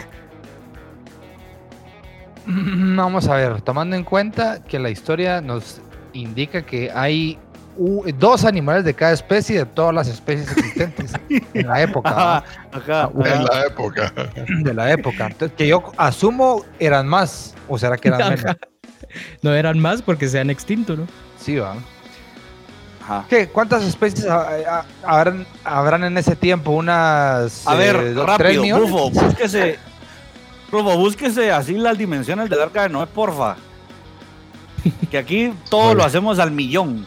Mm, Vamos a ver, tomando en cuenta que la historia nos indica que hay dos animales de cada especie de todas las especies existentes en la época. Ajá, ajá, Ah, en la época. ¿no? De la época. Entonces, que yo asumo eran más, o será que eran menos. No eran más porque se han extinto, ¿no? Sí, va. ¿Qué? ¿Cuántas especies ha- ha- habrán, habrán en ese tiempo? Unas. A ver, eh, do- ¿tres rápido? Rufo, búsquese. Rufo, búsquese así las dimensiones del arca de Noé, porfa. Que aquí todo lo hacemos al millón.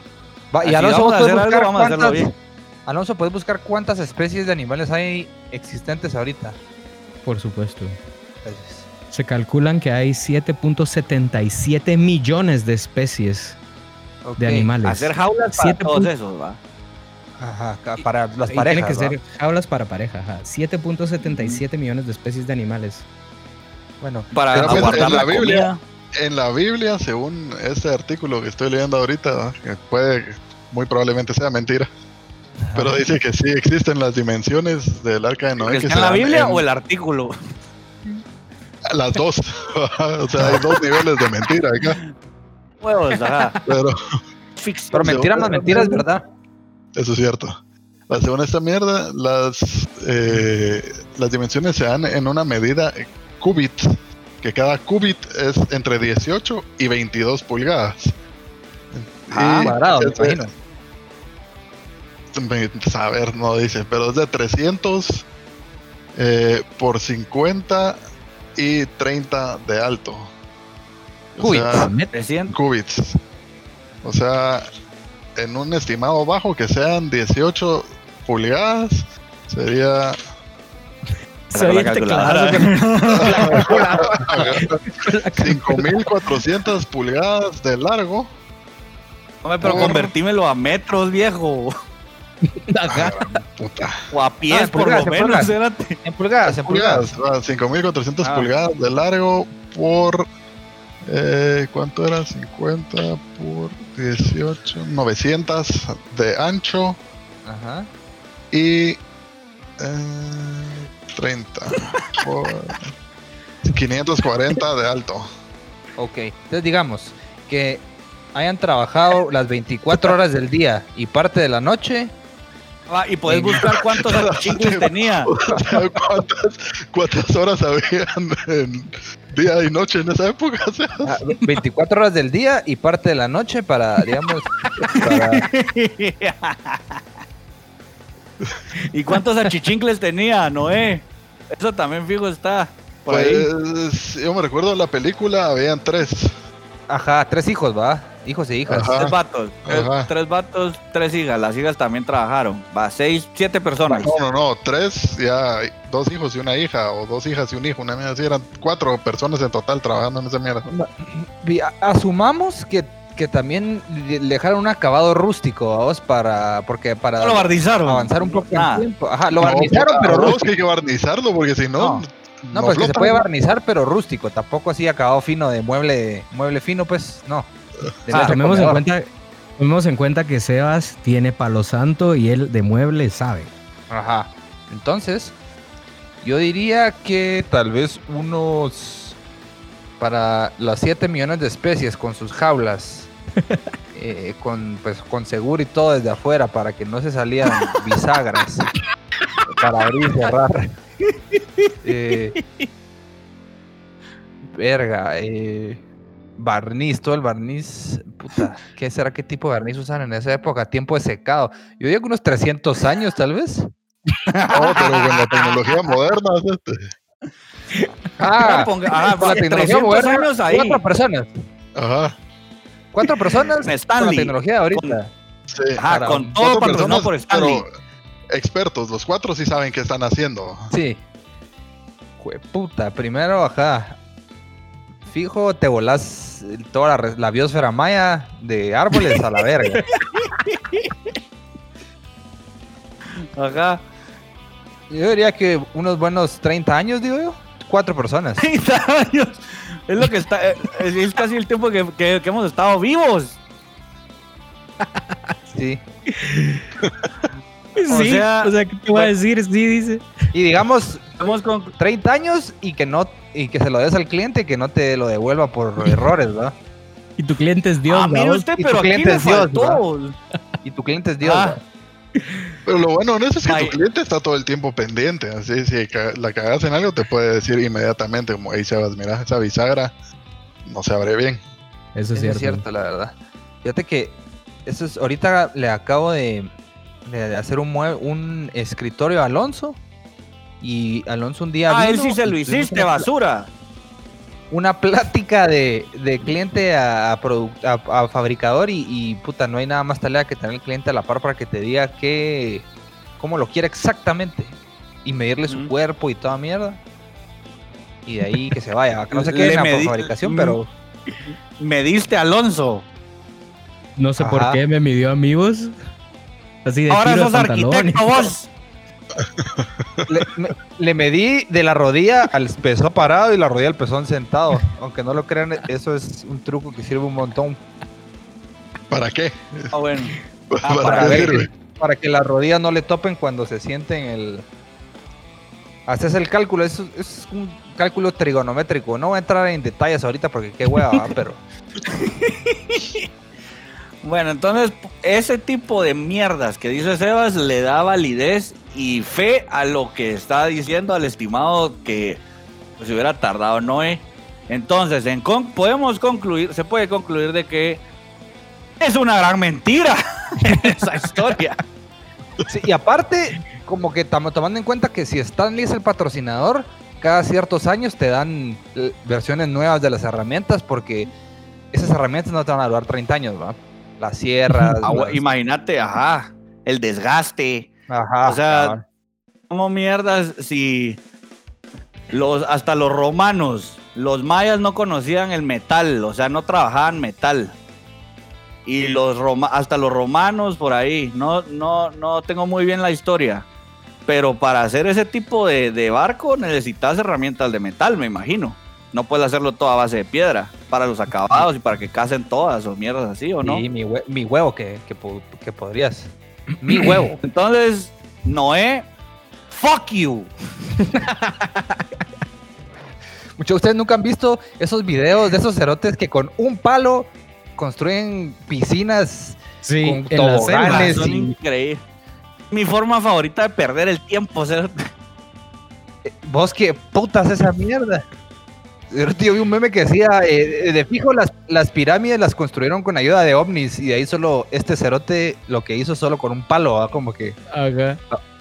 Va, y Alonso, vamos a ¿vos puedes hacer algo, buscar vamos a hacerlo cuántas- bien. Alonso, ¿puedes buscar cuántas especies de animales hay existentes ahorita? Por supuesto. Gracias. Se calculan que hay 7.77 millones de especies de animales. Hacer jaulas para todos esos, ¿va? Ajá, para las parejas. Tiene que ¿va? ser jaulas para pareja. ajá. 7.77 millones de especies de animales. Bueno, Para en la la Biblia- comida. En la Biblia, según este artículo que estoy leyendo ahorita, que puede, muy probablemente sea mentira, pero dice que sí existen las dimensiones del arca de Noé. que ¿Está se en la Biblia en- o el artículo? Las dos. o sea, hay dos niveles de mentira acá. Huevos, ajá. Pero pero mentira más mentiras, ¿verdad? eso es cierto. La según esta mierda, las, eh, las dimensiones se dan en una medida cubit, que cada cubit es entre 18 y 22 pulgadas. Ah, Y Cuadrado, me imagino. saber no dice, pero es de 300 eh, por 50 y 30 de alto. O Cubits. sea, 300. cubits. O sea, en un estimado bajo que sean 18 pulgadas, sería Se oye el que- 5400 pulgadas de largo. Hombre, pero Por- convertímelo a metros, viejo. Ajá. Puta. O a Ah, pies, en por pulgadas, lo en menos. pulgadas. En pulgadas, en pulgadas. pulgadas, ah, 5400 Ah. pulgadas de largo por eh, ¿cuánto era? 50 por 18, 900 de ancho Ajá. y eh, 30 por 540 de alto. Ok. Entonces digamos que hayan trabajado las 24 horas del día y parte de la noche. Ah, y puedes buscar cuántos chicles tenía. ¿cuántas, cuántas horas habían en día y noche en esa época? O sea, ah, 24 horas del día y parte de la noche para, digamos, para- ¿Y cuántos achichincles tenía, Noé? Eso también fijo está. Por ahí. pues yo me recuerdo en la película habían tres. Ajá, tres hijos, ¿va? Hijos e hijas. Ajá. Tres vatos. Tres, Ajá. tres vatos, tres hijas. Las hijas también trabajaron. Va, seis, siete personas. No, no, no, tres, ya dos hijos y una hija, o dos hijas y un hijo, una mierda así, eran cuatro personas en total trabajando en esa mierda. Asumamos que, que también dejaron un acabado rústico, vamos, para, porque para No lo barnizaron. avanzar un poco en tiempo. Ajá, lo No, barnizaron, pero no, es rústico. que hay que barnizarlo, porque si no, No, pues que se puede barnizar, pero rústico. Tampoco así acabado fino de mueble, mueble fino, pues no. Ah, tomemos, en cuenta, tomemos en cuenta que Sebas tiene palo santo y él de mueble sabe. Ajá. Entonces, yo diría que tal vez unos para las 7 millones de especies con sus jaulas, eh, con pues con seguro y todo desde afuera para que no se salieran bisagras para abrir y cerrar. Eh, verga, eh, barniz, todo el barniz, puta, ¿qué será qué tipo de barniz usan en esa época? Tiempo de secado. Yo digo que unos 300 años tal vez. No, pero con la tecnología moderna, este. Ah, Ponga- con la tecnología 300 moderna, años ahí. cuatro personas. Ajá. Cuatro personas Con con la tecnología ahorita. Sí. Ajá, para con todo patrocinado por Stanley. pero expertos, los cuatro sí saben qué están haciendo. Sí. puta, primero, ajá. Fijo, te volás toda la, la biosfera maya de árboles a la verga. Ajá. Yo diría que unos buenos 30 años, digo yo. Cuatro personas. 30 años. Es lo que está. eh, Es, es casi el tiempo que, que- que hemos estado vivos. Sí. O sea, o sea, ¿qué te voy a decir? Sí, dice. Y digamos, Hemos con- 30 años y que no y que se lo des al cliente y que no te lo devuelva por errores, ¿verdad? Y tu cliente es Dios, ah, mire usted, y tu pero aquí cliente le es Dios, faltó. Y tu cliente es Dios. Ah. Pero lo bueno en eso es que Ay. tu cliente está todo el tiempo pendiente. Así, si la cagas en algo, te puede decir inmediatamente, como ahí Sebas, mira, esa bisagra no se abre bien. Eso es Eso cierto. es cierto, la verdad. Fíjate que eso es, ahorita le acabo de, de hacer un mue- un escritorio a Alonso. Y Alonso un día Ah, él sí se lo hiciste, basura. Una plática de, de cliente a, a produ- a- a fabricador y, y, puta, no hay nada más tarea que tener el cliente a la par para que te diga qué, cómo lo quiere exactamente y medirle su cuerpo y toda mierda. Y de ahí que se vaya. Que no se Le quede en la medí- fabricación, Mm. pero Me diste Alonso. No sé por qué me midió amigos. Así de Ahora sos arquitecto vos. Le, me- le medí de la rodilla al pezón parado y la rodilla al pezón sentado. Aunque no lo crean, eso es un truco que sirve un montón ¿Para qué? Ah, bueno. ¿Para, para qué ver sirve? para que las rodillas no le topen cuando se siente en el. Haces el cálculo, es, es un cálculo trigonométrico. No voy a entrar en detalles ahorita porque qué hueva, ¿va? pero Bueno, entonces ese tipo de mierdas que dice Sebas le da validez y fe a lo que está diciendo al estimado que pues, se hubiera tardado Noé. Entonces, en con- podemos concluir, se puede concluir de que es una gran mentira esa historia. Y aparte, como que tam- tomando en cuenta que si Stanley es el patrocinador, cada ciertos años te dan eh, versiones nuevas de las herramientas porque esas herramientas no te van a durar 30 años, ¿va? Las sierras. Ah, las- Imagínate, ajá, el desgaste. Ajá, o sea, cabal. ¿Cómo mierdas si los hasta los romanos, los mayas no conocían el metal, o sea, no trabajaban metal? Y los roma, hasta los romanos por ahí, no no no tengo muy bien la historia, pero para hacer ese tipo de, de barco necesitas herramientas de metal, me imagino. No puedes hacerlo todo a base de piedra para los acabados y para que casen todas o mierdas así, ¿o no? Sí, mi, hue- mi huevo que, que, que podrías. Mi huevo. Entonces, Noé, fuck you. Muchos de ustedes nunca han visto esos videos de esos cerotes que con un palo construyen piscinas. Sí, Con en la toboganes. selva. Son increíbles. Mi forma favorita de perder el tiempo. ser- Vos que putas esa mierda. Yo vi un meme que decía, eh, de fijo las, las pirámides las construyeron con ayuda de ovnis y de ahí solo este cerote lo que hizo solo con un palo, como que Ajá.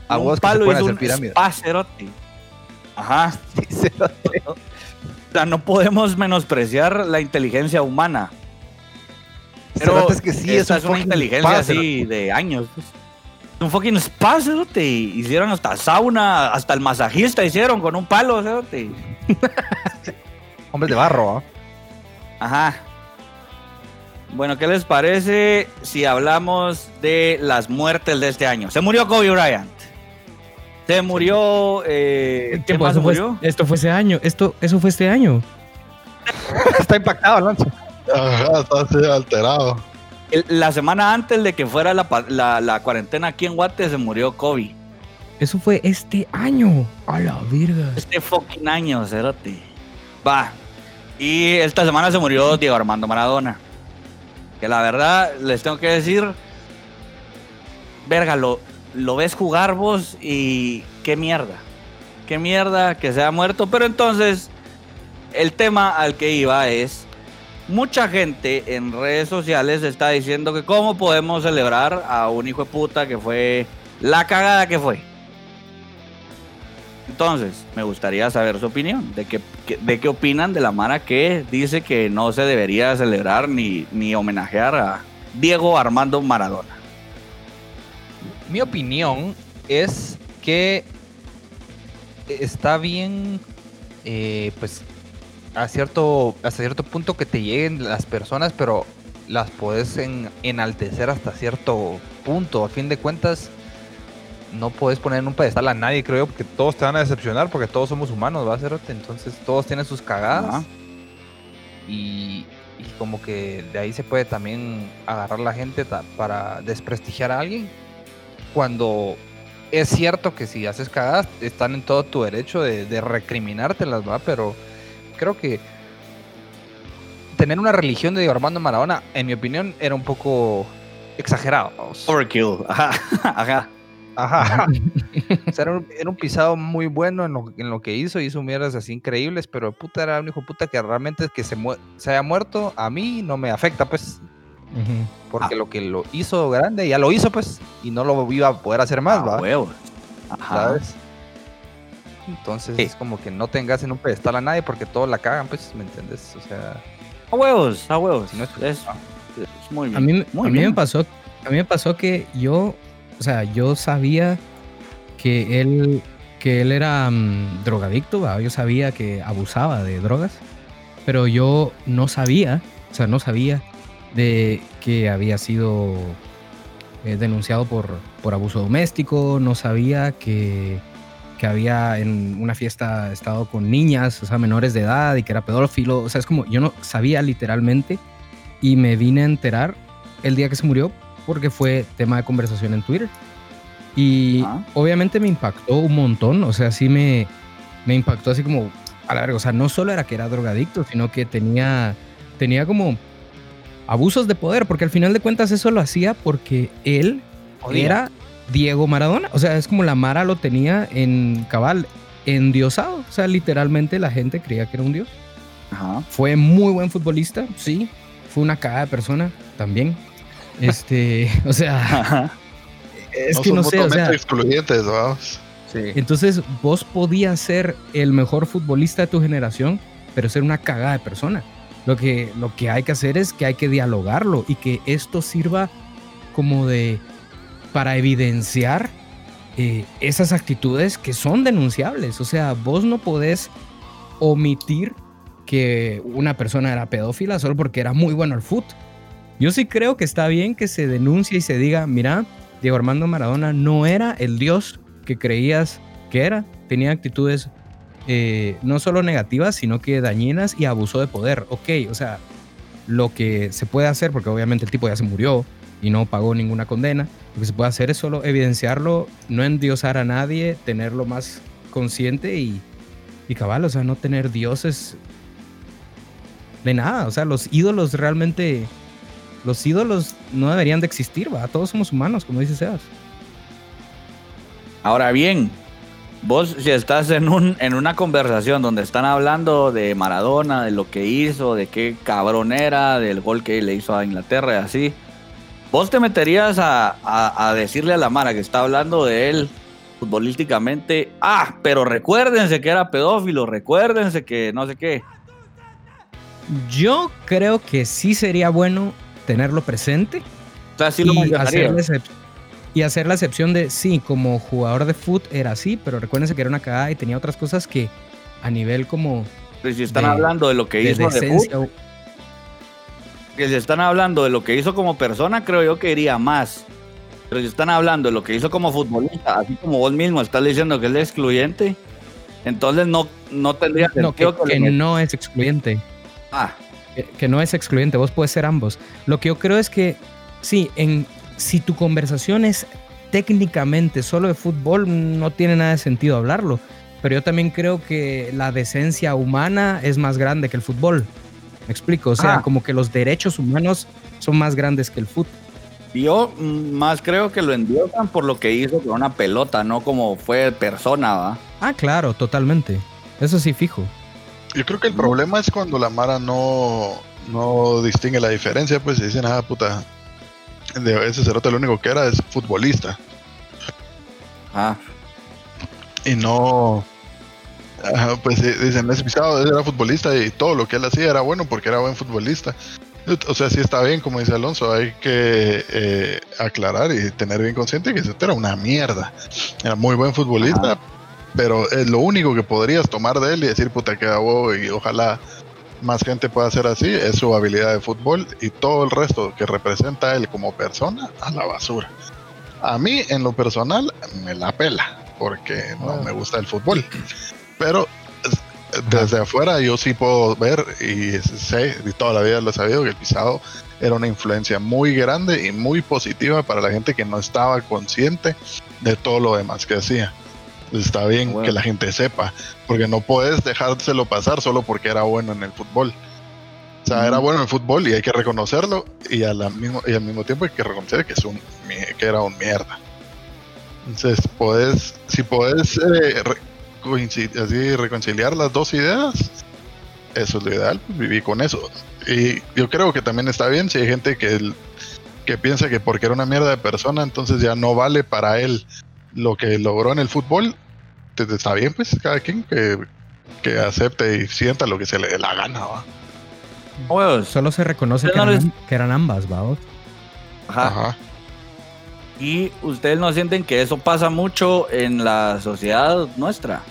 a un vos que se palo pueden hizo hacer un spa, cerote. Ajá. Sí, cerote. O sea, no podemos menospreciar la inteligencia humana. Pero Cerotes que sí, esta es es un una inteligencia spa, así de años. pues. Un fucking spa, cerote. Hicieron hasta sauna, hasta el masajista hicieron con un palo, cerote. Hombres de barro, ¿va? Ajá. Bueno, ¿qué les parece si hablamos de las muertes de este año? Se murió Kobe Bryant. Se murió. Eh, ¿Qué más fue- murió? esto fue ese año. Esto, eso fue este año. Está impactado, Alonso. Ajá, está así alterado. El- la semana antes de que fuera la- la cuarentena aquí en Guate se murió Kobe. Eso fue este año. A la virga. Este fucking año, cerote. Y esta semana se murió Diego Armando Maradona. Que la verdad, les tengo que decir. Verga, lo, lo ves jugar vos y qué mierda. Qué mierda que se ha muerto. Pero entonces, el tema al que iba es mucha gente en redes sociales está diciendo que cómo podemos celebrar a un hijo de puta que fue la cagada que fue. Entonces, me gustaría saber su opinión. ¿De qué, de qué opinan de la Mara que dice que no se debería celebrar ni, ni homenajear a Diego Armando Maradona? Mi opinión es que está bien, eh, pues, a cierto, hasta cierto punto que te lleguen las personas, pero las puedes enaltecer hasta cierto punto. A fin de cuentas, no puedes poner en un pedestal a nadie, creo, porque todos te van a decepcionar, porque todos somos humanos, ¿va a ser? Entonces todos tienen sus cagadas. Y, como que de ahí se puede también agarrar la gente para desprestigiar a alguien. Cuando es cierto que si haces cagadas, están en todo tu derecho de, de recriminártelas, ¿va? Pero creo que tener una religión de Armando Maradona, en mi opinión, era un poco exagerado. Overkill, ajá, ajá. Ajá. o sea, era un, pisado muy bueno en lo, en lo, que hizo, hizo mierdas así increíbles, pero puta era un hijo puta que realmente que se, se haya muerto, a mí no me afecta, pues. Porque ah. lo que lo hizo grande ya lo hizo, pues, y no lo iba a poder hacer más, ah, ¿va? Ajá. ¿Sabes? Entonces es como que no tengas en un pedestal a nadie porque todos la cagan, pues, ¿me entiendes? O sea. A huevos, a huevos. No es, es, muy bien. A mí, a mí me pasó, a mí me pasó que yo o sea, yo sabía que él, que él era mm, drogadicto, yo sabía que abusaba de drogas, pero yo no sabía, o sea, no sabía de que había sido eh, denunciado por, por abuso doméstico, no sabía que, que había en una fiesta estado con niñas, o sea, menores de edad y que era pedófilo, o sea, es como, yo no sabía literalmente y me vine a enterar el día que se murió porque fue tema de conversación en Twitter. Y obviamente me impactó un montón, o sea, sí me, me impactó así como, a la verga, o sea, no solo era que era drogadicto, sino que tenía, tenía como abusos de poder, porque al final de cuentas eso lo hacía porque él era Diego Maradona, o sea, es como la Mara lo tenía en cabal, endiosado, o sea, literalmente la gente creía que era un dios. Fue muy buen futbolista, sí, fue una cagada de persona también, este, o sea, es que no sé, o sea, excluyentes, vamos. Sí. Entonces, vos podías ser el mejor futbolista de tu generación, pero ser una cagada de persona. Lo que, lo que hay que hacer es que hay que dialogarlo y que esto sirva como de para evidenciar eh, esas actitudes que son denunciables. O sea, vos no podés omitir que una persona era pedófila solo porque era muy bueno al fútbol yo sí creo que está bien que se denuncie y se diga, mira, Diego Armando Maradona no era el dios que creías que era, tenía actitudes eh, no solo negativas, sino que dañinas y abusó de poder. Ok, o sea, lo que se puede hacer, porque obviamente el tipo ya se murió y no pagó ninguna condena, lo que se puede hacer es solo evidenciarlo, no endiosar a nadie, tenerlo más consciente y, y cabal, o sea, no tener dioses de nada, o sea, los ídolos realmente los ídolos no deberían de existir, va. Todos somos humanos, como dice Sebas. Ahora bien, vos si estás en, un, en una conversación donde están hablando de Maradona, de lo que hizo, de qué cabrón era, del gol que le hizo a Inglaterra y así, vos te meterías a, a decirle a la Mara que está hablando de él futbolísticamente, ah, pero recuérdense que era pedófilo, recuérdense que no sé qué. Yo creo que sí sería bueno tenerlo presente. y, hacer la excepción de, sí, como jugador de foot era así, pero recuérdense que era una cagada y tenía otras cosas que a nivel como... Pero si están hablando de lo que hizo de que si están hablando de lo que hizo como persona, creo yo que iría más. Pero si están hablando de lo que hizo como futbolista, así como vos mismo estás diciendo que es excluyente, entonces no, no tendría no, que, que no es excluyente. Ah, que, no es excluyente, vos puedes ser ambos. Lo que yo creo es que, sí, en, si tu conversación es técnicamente solo de fútbol, no tiene nada de sentido hablarlo. Pero yo también creo que la decencia humana es más grande que el fútbol. Me explico, o sea, ah. como que los derechos humanos son más grandes que el fútbol. Yo más creo que lo endiosan por lo que hizo con una pelota, no como fue persona, ¿va? Ah, claro, totalmente. Eso sí, fijo. Yo creo que el problema es cuando la Mara no, no distingue la diferencia, pues y dicen, ah, puta, de ese cerote lo único que era es futbolista. Ah, Y no, pues dicen, ese pisado era futbolista y todo lo que él hacía era bueno porque era buen futbolista. O sea, sí está bien, como dice Alonso, hay que eh, aclarar y tener bien consciente que ese era una mierda. Era muy buen futbolista, pero es lo único que podrías tomar de él y decir, puta, que huevo y ojalá más gente pueda ser así, es su habilidad de fútbol y todo el resto que representa a él como persona a la basura. A mí, en lo personal, me la pela, porque no me gusta el fútbol. Pero desde afuera yo sí puedo ver y sé, y toda la vida lo he sabido, que el pisado era una influencia muy grande y muy positiva para la gente que no estaba consciente de todo lo demás que hacía. Está bien Bueno. que la gente sepa, porque no puedes dejárselo pasar solo porque era bueno en el fútbol. O sea, era bueno en el fútbol y hay que reconocerlo y, a la mismo, y al mismo tiempo hay que reconocer que, es un, que era un mierda. Entonces, podés, si podés eh, re- así reconciliar las dos ideas, eso es lo ideal, pues viví con eso. Y yo creo que también está bien si hay gente que, el- que piensa que porque era una mierda de persona, entonces ya no vale para él lo que logró en el fútbol. te- te- Está bien, pues cada quien que, que acepte y sienta lo que se le dé la gana, ¿va? huevos. Solo se reconoce que no eran, les- que eran ambas, ¿va? Ajá. Ajá. Y ustedes no sienten que eso pasa mucho en la sociedad nuestra.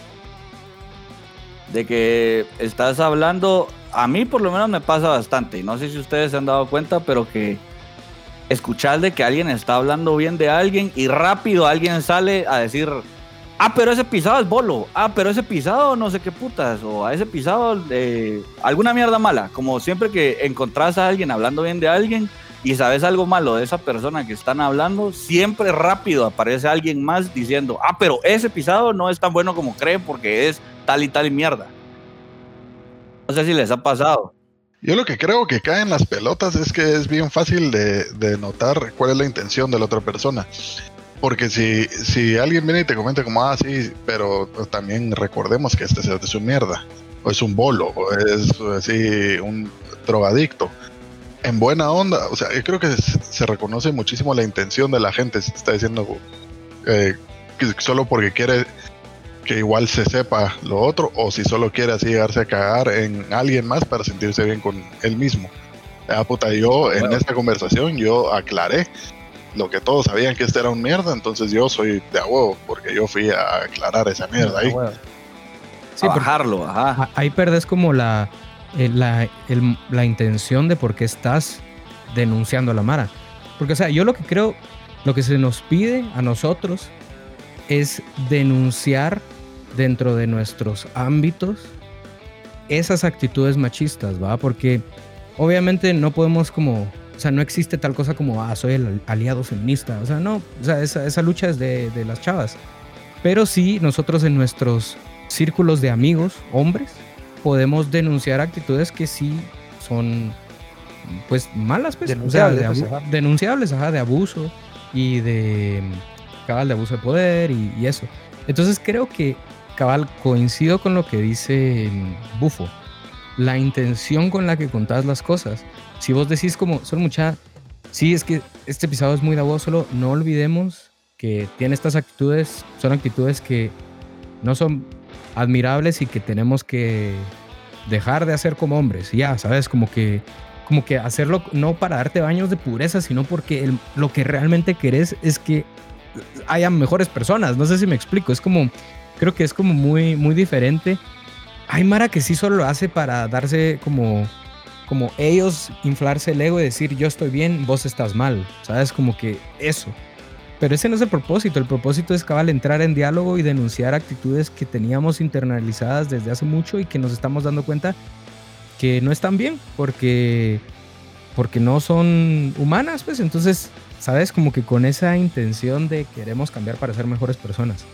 De que estás hablando, a mí por lo menos me pasa bastante, y no sé si ustedes se han dado cuenta, pero que escuchar de que alguien está hablando bien de alguien y rápido alguien sale a decir, ah, pero ese pisado es bolo, ah, pero ese pisado no sé qué putas, o a ese pisado eh, alguna mierda mala, como siempre que encontrás a alguien hablando bien de alguien, y sabes algo malo de esa persona que están hablando, siempre rápido aparece alguien más diciendo, ah, pero ese pisado no es tan bueno como cree porque es tal y tal mierda. No sé si les ha pasado. Yo lo que creo que caen las pelotas es que es bien fácil de, de notar cuál es la intención de la otra persona. Porque si, si alguien viene y te comenta como, ah, sí, pero también recordemos que este es un mierda, o es un bolo, o es así un drogadicto. En buena onda, o sea, yo creo que se, se reconoce muchísimo la intención de la gente, si te está diciendo eh, que solo porque quiere que igual se sepa lo otro o si solo quiere así llegarse a cagar en alguien más para sentirse bien con él mismo. Ah, puta, yo en Bueno. esta conversación yo aclaré lo que todos sabían que este era un mierda, entonces yo soy de a huevo porque yo fui a aclarar esa mierda ahí. Sí, a bajarlo, ajá. ahí perdés como la, la, el- la intención de por qué estás denunciando a la Mara. Porque, o sea, yo lo que creo, lo que se nos pide a nosotros es denunciar dentro de nuestros ámbitos esas actitudes machistas, ¿va? Porque obviamente no podemos como, o sea, no existe tal cosa como, ah, soy el aliado feminista, o sea, no, o sea, esa, esa lucha es de, de las chavas. Pero sí, nosotros en nuestros círculos de amigos, hombres, podemos denunciar actitudes que sí son, pues, malas, pues, o sea, de Denunciables, pues, ajá. denunciables, ajá, de abuso y de mm, cabal de abuso de poder y, y eso. Entonces creo que cabal coincido con lo que dice Bufo. La intención con la que contás las cosas. Si vos decís como, son mucha, sí, es que este episodio es muy de vos, solo no olvidemos que tiene estas actitudes, son actitudes que no son admirables y que tenemos que dejar de hacer como hombres. Ya, sabes, como que como que hacerlo no para darte baños de pureza, sino porque el- lo que realmente querés es que haya mejores personas. No sé si me explico. Es como, creo que es como muy, muy diferente. Hay Mara que sí solo lo hace para darse como, como ellos inflarse el ego y decir yo estoy bien, vos estás mal. ¿Sabes? Como que eso. Pero ese no es el propósito. El propósito es cabal entrar en diálogo y denunciar actitudes que teníamos internalizadas desde hace mucho y que nos estamos dando cuenta que no están bien porque porque no son humanas, pues entonces, ¿sabes? Como que con esa intención de queremos cambiar para ser mejores personas.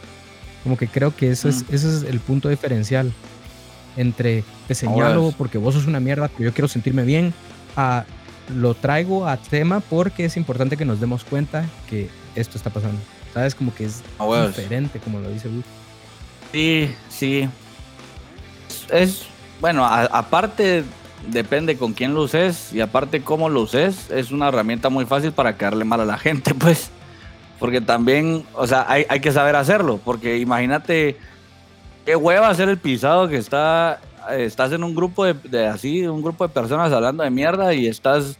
Como que creo que eso es, ese es el punto diferencial entre te señalo porque vos sos una mierda, pero yo quiero sentirme bien, a lo traigo a tema porque es importante que nos demos cuenta que esto está pasando. ¿Sabes? Como que es diferente, como lo dice Gus. Sí, sí. Es, bueno, a- aparte depende con quién lo uses y aparte cómo lo uses, es una herramienta muy fácil para caerle mal a la gente, pues. Porque también, o sea, hay, hay que saber hacerlo. Porque imagínate qué hueva hacer el pisado que está, estás en un grupo de, así, un grupo de personas hablando de mierda y estás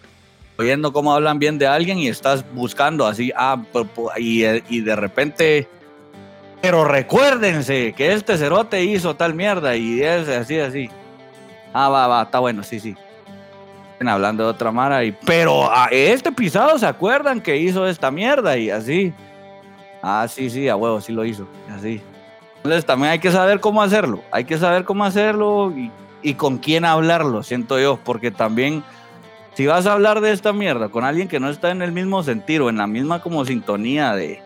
oyendo cómo hablan bien de alguien y estás buscando así, ah, y, y de repente pero recuérdense que este cerote hizo tal mierda y es así, así. Ah, va, va, está bueno, sí, sí. Hablando de otra mara y. Pero a este pisado se acuerdan que hizo esta mierda y así. Ah, sí, sí, a huevo, sí lo hizo. Así. Entonces también hay que saber cómo hacerlo. Hay que saber cómo hacerlo y, y con quién hablarlo, siento yo. Porque también, si vas a hablar de esta mierda con alguien que no está en el mismo sentido, en la misma como sintonía de,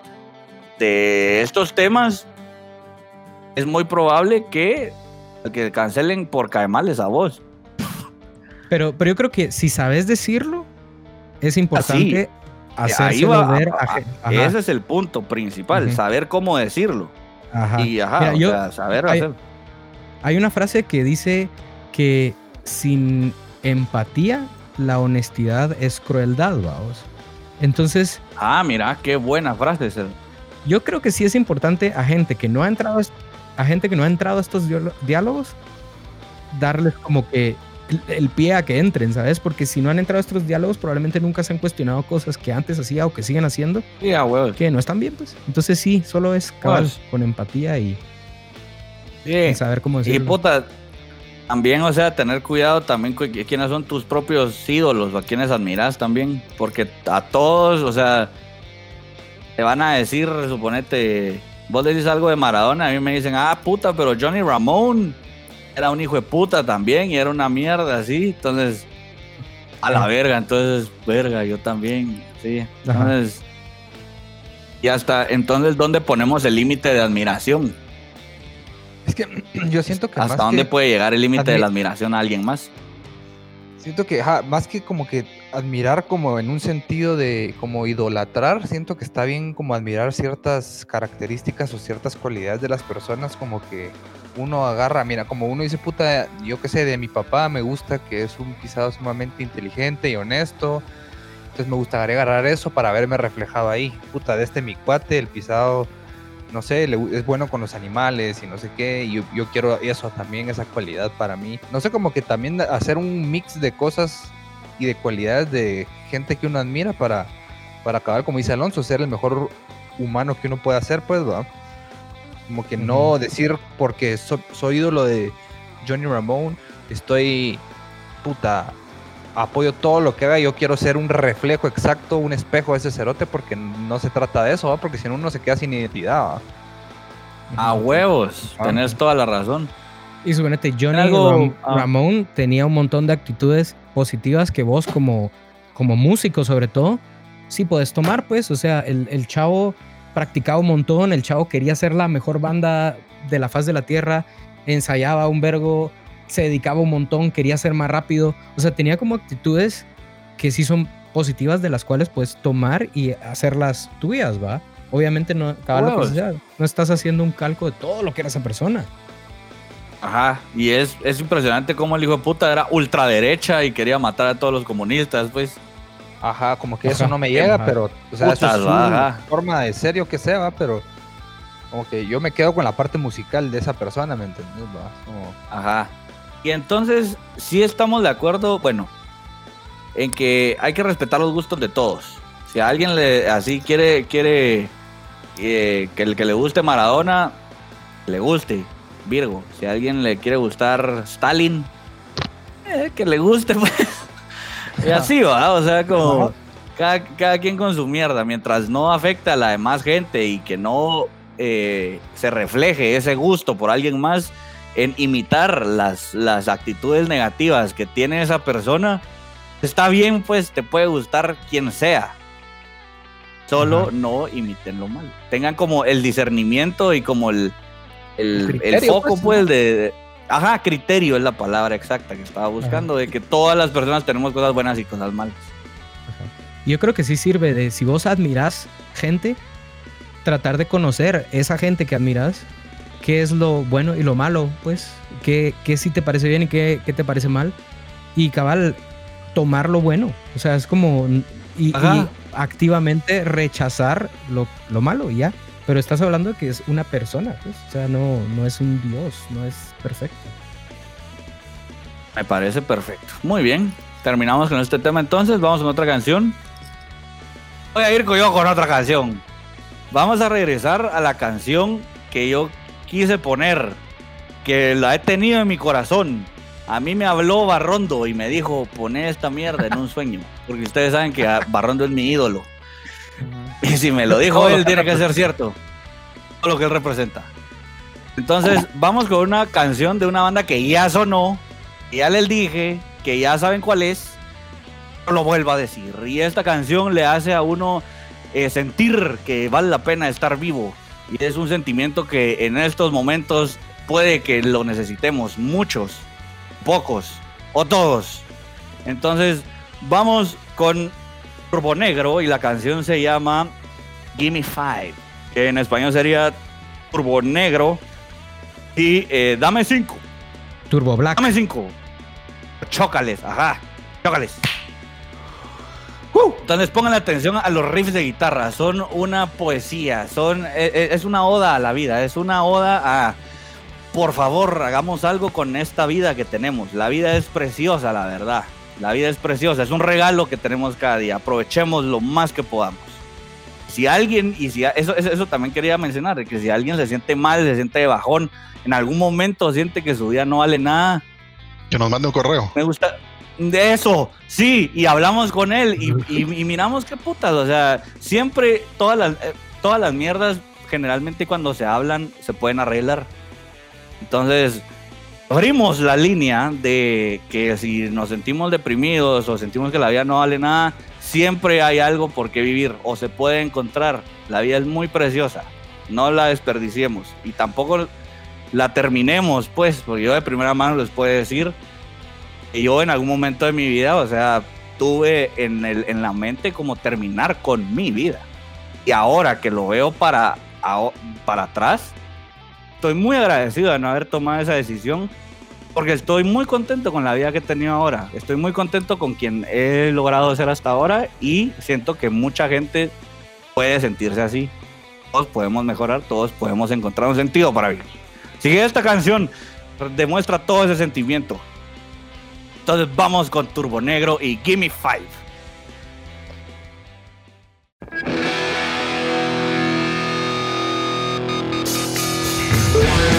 de estos temas, es muy probable que, que cancelen por caemales a vos. Pero, pero yo creo que si sabes decirlo, es importante hacerlo ver. ese es el punto principal, saber cómo decirlo. Y ajá, saber hay, Hay una frase que dice que sin empatía, la honestidad es crueldad, vamos. Entonces. Ah, mira, qué buena frase yo creo que sí es importante a gente que no ha entrado a gente que no ha entrado a estos diálogos darles como que el pie a que entren, ¿sabes? Porque si no han entrado a estos diálogos, probablemente nunca se han cuestionado cosas que antes hacía o que siguen haciendo. Que no están bien, pues. Entonces sí, solo es cabal, con empatía y, saber cómo decirlo. Y puta, también, o sea, tener cuidado también con quiénes son tus propios ídolos o a quienes admiras también. Porque a todos, o sea, te van a decir, suponete, vos decís algo de Maradona, a mí me dicen, ah, puta, pero Johnny Ramón era un hijo de puta también y era una mierda así, entonces, a la verga, entonces, verga, yo también, sí, entonces, y hasta, entonces, ¿dónde ponemos el límite de admiración? Es que yo siento que... ¿Hasta dónde puede llegar el límite de la admiración a alguien más? Siento que, más que como que admirar como en un sentido de como idolatrar, siento que está bien como admirar ciertas características o ciertas cualidades de las personas, como que uno agarra, mira, como uno dice, puta, yo qué sé, de mi papá me gusta que es un pisado sumamente inteligente y honesto, entonces me gustaría agarrar eso para verme reflejado ahí, puta, de este mi cuate, el pisado no sé, es bueno con los animales y no sé qué, y yo, quiero eso también, esa cualidad para mí. No sé, como que también hacer un mix de cosas y de cualidades de gente que uno admira para, para acabar, como dice Alonso, ser el mejor humano que uno pueda ser, pues, ¿va? Como que no decir porque soy ídolo de Johnny Ramone, estoy puta apoyo todo lo que haga. Yo quiero ser un reflejo exacto, un espejo de ese cerote, porque no se trata de eso, porque si no uno se queda sin identidad. A huevos, ah. tenés toda la razón. Y suponete, Johnny ah. Ramón tenía un montón de actitudes positivas que vos como, como músico sobre todo, sí puedes tomar, pues, o sea, el, el chavo practicaba un montón, el chavo quería ser la mejor banda de la faz de la tierra, ensayaba un vergo, se dedicaba un montón, quería ser más rápido. O sea, tenía como actitudes que sí son positivas de las cuales puedes tomar y hacerlas tuyas, ¿va? Obviamente no, no estás haciendo un calco de todo lo que era esa persona. Ajá, y es, es impresionante cómo el hijo de puta era ultraderecha y quería matar a todos los comunistas, pues. Ajá, como que eso no me llega, pero, o sea, eso es forma de serio que sea, ¿va? pero como que yo me quedo con la parte musical de esa persona, ¿me entiendes? Ajá. Y entonces, si estamos de acuerdo, bueno, en que hay que respetar los gustos de todos. Si a alguien le así quiere, quiere eh, que el que le guste Maradona, le guste Virgo. Si a alguien le quiere gustar Stalin, eh, que le guste, pues. y así va, o sea, como cada, cada, quien con su mierda, mientras no afecte a la demás gente y que no eh, se refleje ese gusto por alguien más en imitar las, las actitudes negativas que tiene esa persona, está bien, pues te puede gustar quien sea. Solo no imiten lo malo. Tengan como el discernimiento y como el, el, foco, pues, pues de, Ajá, criterio es la palabra exacta que estaba buscando, de que todas las personas tenemos cosas buenas y cosas malas. Yo creo que sí sirve de, si vos admirás gente, tratar de conocer esa gente que admiras qué es lo bueno y lo malo, pues, qué, qué sí te parece bien y qué, qué te parece mal. y cabal, tomar lo bueno. O sea, es como y, activamente rechazar lo, lo, malo y ya. Pero estás hablando de que es una persona, pues. O sea, no, no es un dios, no es perfecto. Me parece perfecto. Muy bien. Terminamos con este tema entonces. Vamos con otra canción. Voy a ir con yo con otra canción. Vamos a regresar a la canción que yo quise poner, que la he tenido en mi corazón. A mí me habló Barrondo y me dijo, poné esta mierda en un sueño. Porque ustedes saben que Barrondo es mi ídolo. Y si me lo dijo él, tiene que ser cierto. Todo lo que él representa. Entonces, vamos con una canción de una banda que ya sonó, ya les dije, que ya saben cuál es. No lo vuelvo a decir. Y esta canción le hace a uno eh, sentir que vale la pena estar vivo. Y es un sentimiento que en estos momentos puede que lo necesitemos muchos, pocos o todos. Entonces, vamos con Turbo Negro y la canción se llama Gimme Five, que en español sería Turbo Negro y eh, Dame Cinco. Turbo Black. Dame Cinco. Chócales, ajá, chócales. Entonces pongan atención a los riffs de guitarra, son una poesía, son, e, e, es, una oda a la vida, es una oda a, por favor, hagamos algo con esta vida que tenemos. La vida es preciosa, la verdad. La vida es preciosa, es un regalo que tenemos cada día. Aprovechemos lo más que podamos. Si alguien, y si eso, eso, también quería mencionar, que si alguien se siente mal, se siente de bajón, en algún momento siente que su vida no vale nada. Que nos mande un correo. Me gusta, de eso, sí, y hablamos con él y, miramos qué putas, o sea, siempre todas las, eh, todas las mierdas generalmente cuando se hablan se pueden arreglar. Entonces, abrimos la línea de que si nos sentimos deprimidos o sentimos que la vida no vale nada, siempre hay algo por qué vivir o se puede encontrar. La vida es muy preciosa, no la desperdiciemos y tampoco la terminemos, pues, porque yo de primera mano les puedo decir yo en algún momento de mi vida, o sea, tuve en, el, en la mente como terminar con mi vida. Y ahora que lo veo para, para atrás, estoy muy agradecido de no haber tomado esa decisión porque estoy muy contento con la vida que he tenido ahora. Estoy muy contento con quien he logrado ser hasta ahora y siento que mucha gente puede sentirse así. Todos podemos mejorar, todos podemos encontrar un sentido para vivir. Sigue esta canción demuestra todo ese sentimiento. Entonces vamos con Turbo Negro y Gimme Five. Yeah.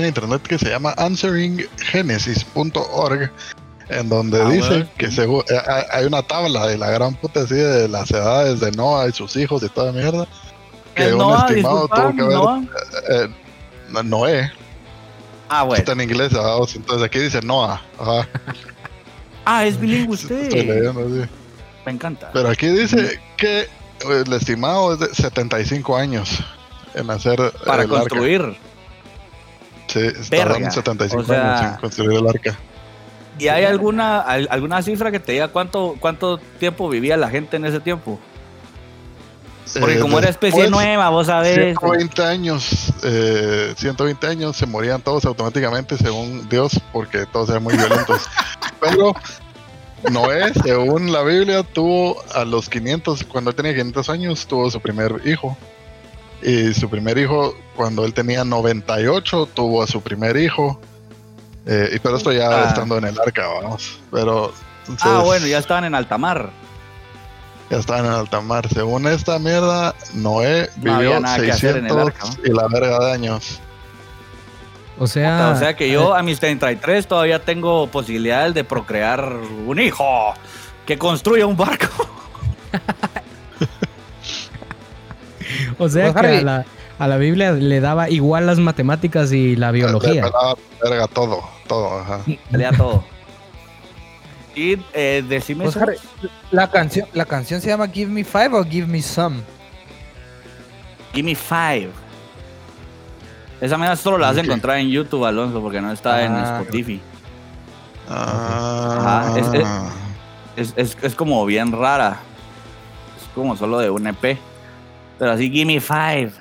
Página de internet que se llama answeringgenesis.org, en donde Ah, dice bueno. que según, eh, hay- una tabla de la gran puta así de las edades de Noah y sus hijos y toda mierda. Que Eh, un Noah, estimado tuvo que haber. Noah. eh, Noé, Ah, bueno. está en inglés, ah, entonces aquí dice Noah. Ajá, Ah, es bilingüe estoy usted. leyendo, sí. Me encanta. Pero aquí dice que el estimado es de 75 años en hacer Para arca. Sí, tardaron 75 O sea- años en construir el arca. ¿Y hay alguna, al- alguna cifra que te diga cuánto, cuánto tiempo vivía la gente en ese tiempo? Porque Eh, como era especie nueva, vos sabés. 120 años, eh, 120 años se morían todos automáticamente según Dios porque todos eran muy violentos. Pero Noé, según la Biblia, tuvo a los 500, cuando él tenía 500 años, tuvo su primer hijo. Y su primer hijo, cuando él tenía 98, tuvo a su primer hijo. Eh, y pero esto ya Ah. estando en el arca, vamos. Pero entonces, Ah, bueno, ya estaban en alta mar. ya estaban en alta mar. Según esta mierda, Noé No vivió había nada que hacer en el 600 arca, ¿no? y la verga de años. O sea, o sea que yo a mis 33 todavía tengo posibilidades de procrear un hijo que construya un barco. o sea Pues, que a la, a la Biblia le daba igual las matemáticas y la biología. Le verga todo, todo, ajá. Lea todo. Y eh, decime Pues. Harry, la canción, la canción se llama Give Me Five o Give Me Some. Give me five. Esa mierda solo la vas a encontrar en YouTube, Alonso, porque no está en Ah. Spotify. Ah, es- es- Es, es, es como bien rara. Es como solo de un EP. Pero así, give me five.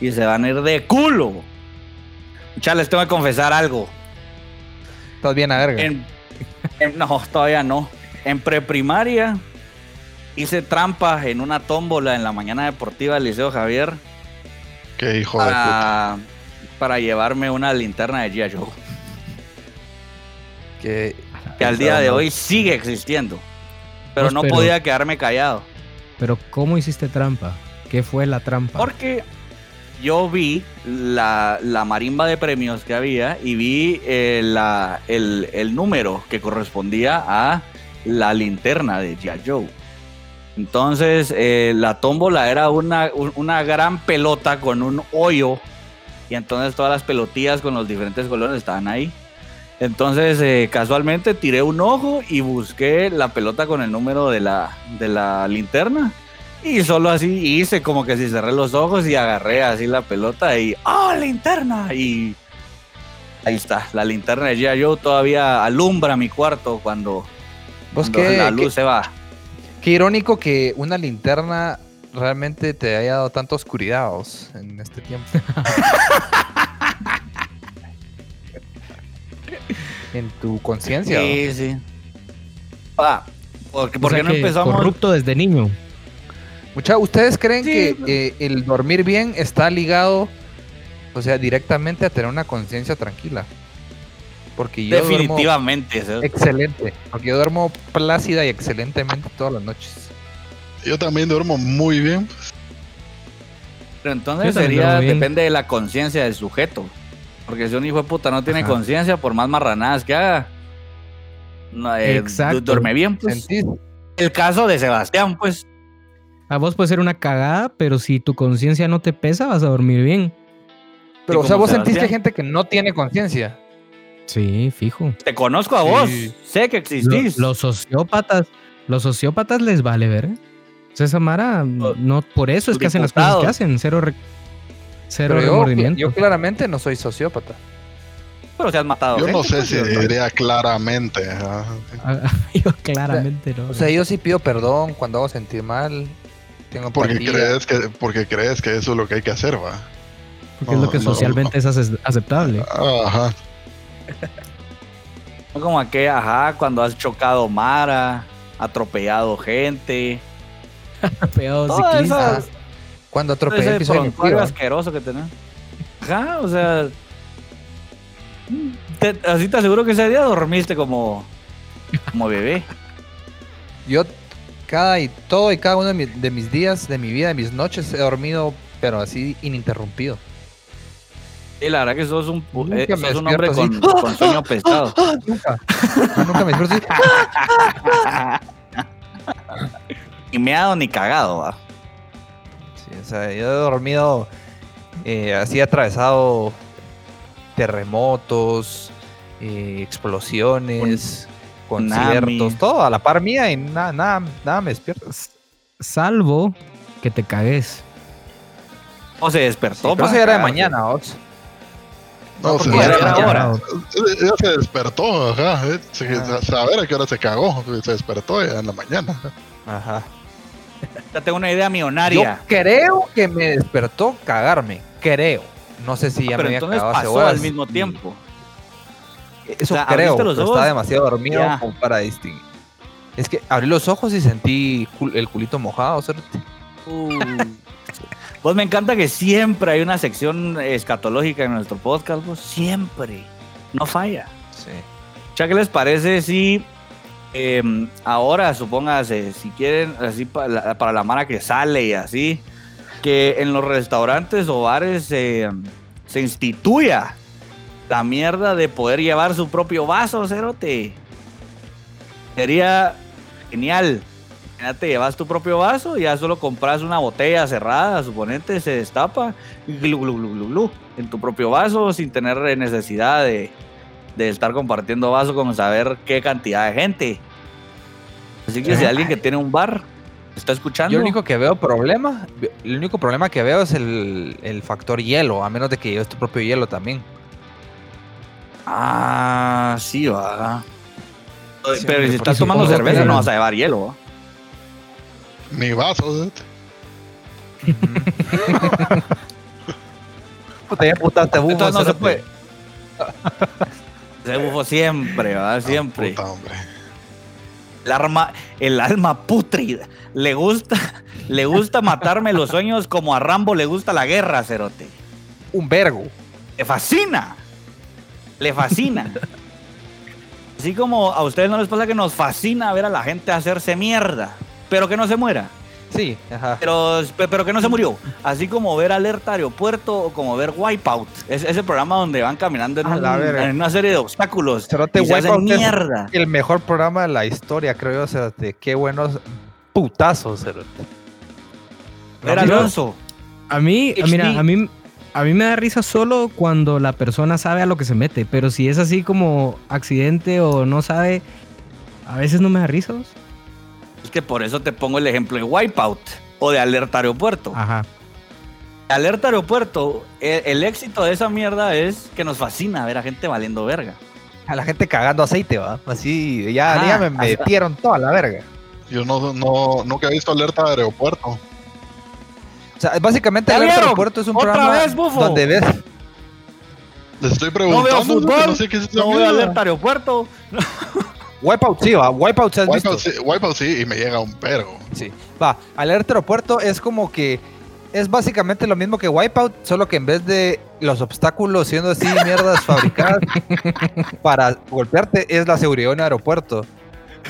Y se van a ir de culo. Ya les tengo que confesar algo. Estás bien a verga. En- en- no, todavía no. En preprimaria hice trampa en una tómbola en la mañana deportiva del Liceo Javier Qué hijo de puta. para, para llevarme una linterna de G.I. Joe. Que, Que al día de hoy sigue existiendo. Pero Pues, no pero- podía quedarme callado. Pero ¿cómo hiciste trampa? ¿Qué fue la trampa? Porque yo vi la, la marimba de premios que había y vi eh, el, el número que correspondía a la linterna de G.I. Joe. Entonces, eh, la tómbola era una, un- una gran pelota con un hoyo. Y entonces todas las pelotillas con los diferentes colores estaban ahí. Entonces, eh, casualmente tiré un ojo y busqué la pelota con el número de la, de la linterna. Y solo así hice como que si cerré los ojos y agarré así la pelota y ¡ah, linterna! Y ahí está, la linterna de G.I. Joe todavía alumbra mi cuarto cuando, pues cuando qué, la qué- luz se va. qué irónico que una linterna realmente te haya dado tanta oscuridad vos, en este tiempo. en tu conciencia. Sí, sí. Ah, porque, O ¿por sea qué no empezamos? Corrupto desde niño. Mucha, ¿Ustedes creen Sí, que pero- eh, el dormir bien está ligado, o sea, directamente a tener una conciencia tranquila? Porque yo duermo Definitivamente. excelente, porque yo duermo plácida y excelentemente todas las noches. Yo también duermo muy bien. Pero entonces sería, depende de la conciencia del sujeto. Porque si un hijo de puta no tiene conciencia, por más marranadas que haga, no, eh, duerme bien. Pues. ¿Sentís? El caso de Sebastián, pues. A vos puede ser una cagada, pero si tu conciencia no te pesa, vas a dormir bien. Pero, o sea, vos sentís que hay Sebastián. gente que no tiene conciencia. Sí, fijo. Te conozco a Sí. vos. Sé que existís. los sociópatas, los sociópatas les vale ver. O sea, esa Mara, no, por eso es que hacen las cosas que hacen. Cero, re- cero Pero yo, remordimiento. yo claramente no soy sociópata. Pero se has matado. Yo no sé si no. diría claramente. Ah, Yo claramente no. O sea, yo sí pido perdón cuando hago sentir mal. Tengo Porque crees que, porque crees que eso es lo que hay que hacer, va. porque es lo que no, no. socialmente es ace- aceptable. Ajá. No como que, ajá, cuando has chocado Mara, atropellado gente. Peor Todas ciclista. esas- Cuando atropellé el piso de asqueroso que tenés. Ajá, o sea. te- así te aseguro que ese día dormiste como. Como bebé. Yo cada y todo y cada uno de, mi- de mis días, de mi vida, de mis noches he dormido, pero así ininterrumpido. Sí, la verdad que sos un, eh, sos un hombre con, sueño pesado. Nunca. Yo nunca me despierto así. Ni meado ni cagado, va. Sí, o sea, yo he dormido eh, así atravesado terremotos, eh, explosiones. Conciertos, todo a la par mía y nada, nada, nada me despierta. Salvo que te cagues. O se despertó. Sí, eso ya era de mañana, Ox. No, porque se, era despertó. hora. Ella se despertó, ajá. eh, se- Ah. Saber a qué hora se cagó. Se despertó ya en la mañana. Ajá. Ya tengo una idea Yo millonaria. creo que me despertó cagarme. Creo. No sé si ya pero me había entonces cagado hace pasó horas al mismo y- tiempo. Eso O sea, creo, ¿abriste los pero ojos? estaba demasiado dormido como para distinguir. Es que abrí los ojos y sentí cul- el culito mojado. cerote. Uh. Pues me encanta que siempre hay una sección escatológica en nuestro podcast, pues siempre. No falla. Sí. Ya, ¿qué les parece si eh, ahora, supóngase, si quieren, así para la, para la mara que sale y así, que en los restaurantes o bares eh, se instituya la mierda de poder llevar su propio vaso, cerote? Sería genial. Ya te llevas tu propio vaso y ya solo compras una botella cerrada, suponente, se destapa glu, glu, glu, glu, glu, en tu propio vaso sin tener necesidad de, de estar compartiendo vaso con saber qué cantidad de gente. Así que si alguien que tiene un bar está escuchando, Yo único que veo problema, el único problema que veo es el, el factor hielo, a menos de que lleves tu propio hielo también. Ah, sí va. Sí, Pero si estás tomando cerveza no vas a llevar hielo. Ni vasos. eh. Puta, ya putaste bufo, Entonces no se puede. Se bufo siempre, ¿va? Siempre. Puta, hombre. El arma, el alma putrida. Le gusta, le gusta matarme los sueños como a Rambo le gusta la guerra, cerote. Un vergo. Le fascina. Le fascina. Así como a ustedes no les pasa que nos fascina ver a la gente hacerse mierda, pero que no se muera. Sí, ajá. Pero, pero que no se murió. Así como ver Alerta Aeropuerto o como ver Wipeout. Es ese programa donde van caminando en, A la un- verga. en una serie de obstáculos. Cerote, y se hacen Wipeout es- mierda. El mejor programa de la historia, creo yo, o sea, de qué buenos putazos, cerote. Ver Alonso. A mí, mira, a mí, a mí me da risa solo cuando la persona sabe a lo que se mete, pero si es así como accidente o no sabe, a veces no me da risa. Es que por eso te pongo el ejemplo de Wipeout o de Alerta Aeropuerto. Ajá. Alerta Aeropuerto, el, el éxito de esa mierda es que nos fascina ver a gente valiendo verga. A la gente cagando aceite, va. Así, ya, ya me metieron toda la verga. Yo no, no, nunca he visto alerta de aeropuerto. O sea, básicamente ¿Ya el aeropuerto es un ¿Otra programa vez, bufo? donde ves Les estoy No preguntando. veo porque fútbol, no sé qué es esa no veo mierda. Alerta Aeropuerto. Wipeout, sí, va. Wipeout, ¿se has visto? Wipeout sí, Wipeout sí, y me llega un perro. Sí. Va, alerta aeropuerto es como que es básicamente lo mismo que Wipeout, solo que en vez de los obstáculos siendo así mierdas fabricadas para golpearte, es la seguridad de un aeropuerto.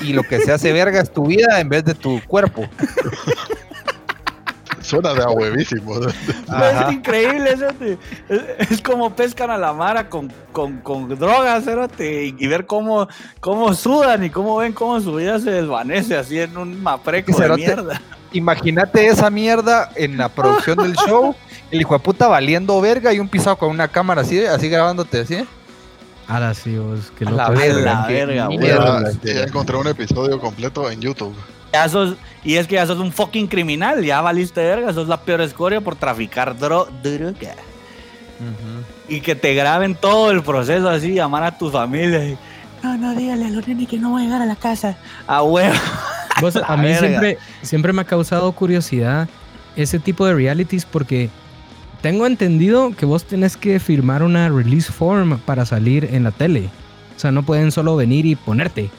Y lo que se hace verga es tu vida en vez de tu cuerpo. Suena de a huevísimo. Es increíble. Es, es como pescan a la mara con, con, con drogas, cerote, y, y ver cómo, cómo sudan y cómo ven cómo su vida se desvanece así en un mapreco de mierda. Imagínate esa mierda en la producción del show, el hijo de puta valiendo verga y un pisado con una cámara así, así grabándote, ¿sí? Ahora sí, vos, qué A loco. la verga, la verga. Ya, ya encontré un episodio completo en YouTube. Ya sos- y es que ya sos un fucking criminal, ya valiste verga, sos la peor escoria por traficar dro- droga. Y que te graben todo el proceso así, llamar a tu familia. y, no, no, dígale a los nenes que no voy a llegar a la casa. A huevo. Vos, a mí verga. siempre, siempre me ha causado curiosidad ese tipo de realities porque tengo entendido que vos tenés que firmar una release form para salir en la tele. O sea, no pueden solo venir y ponerte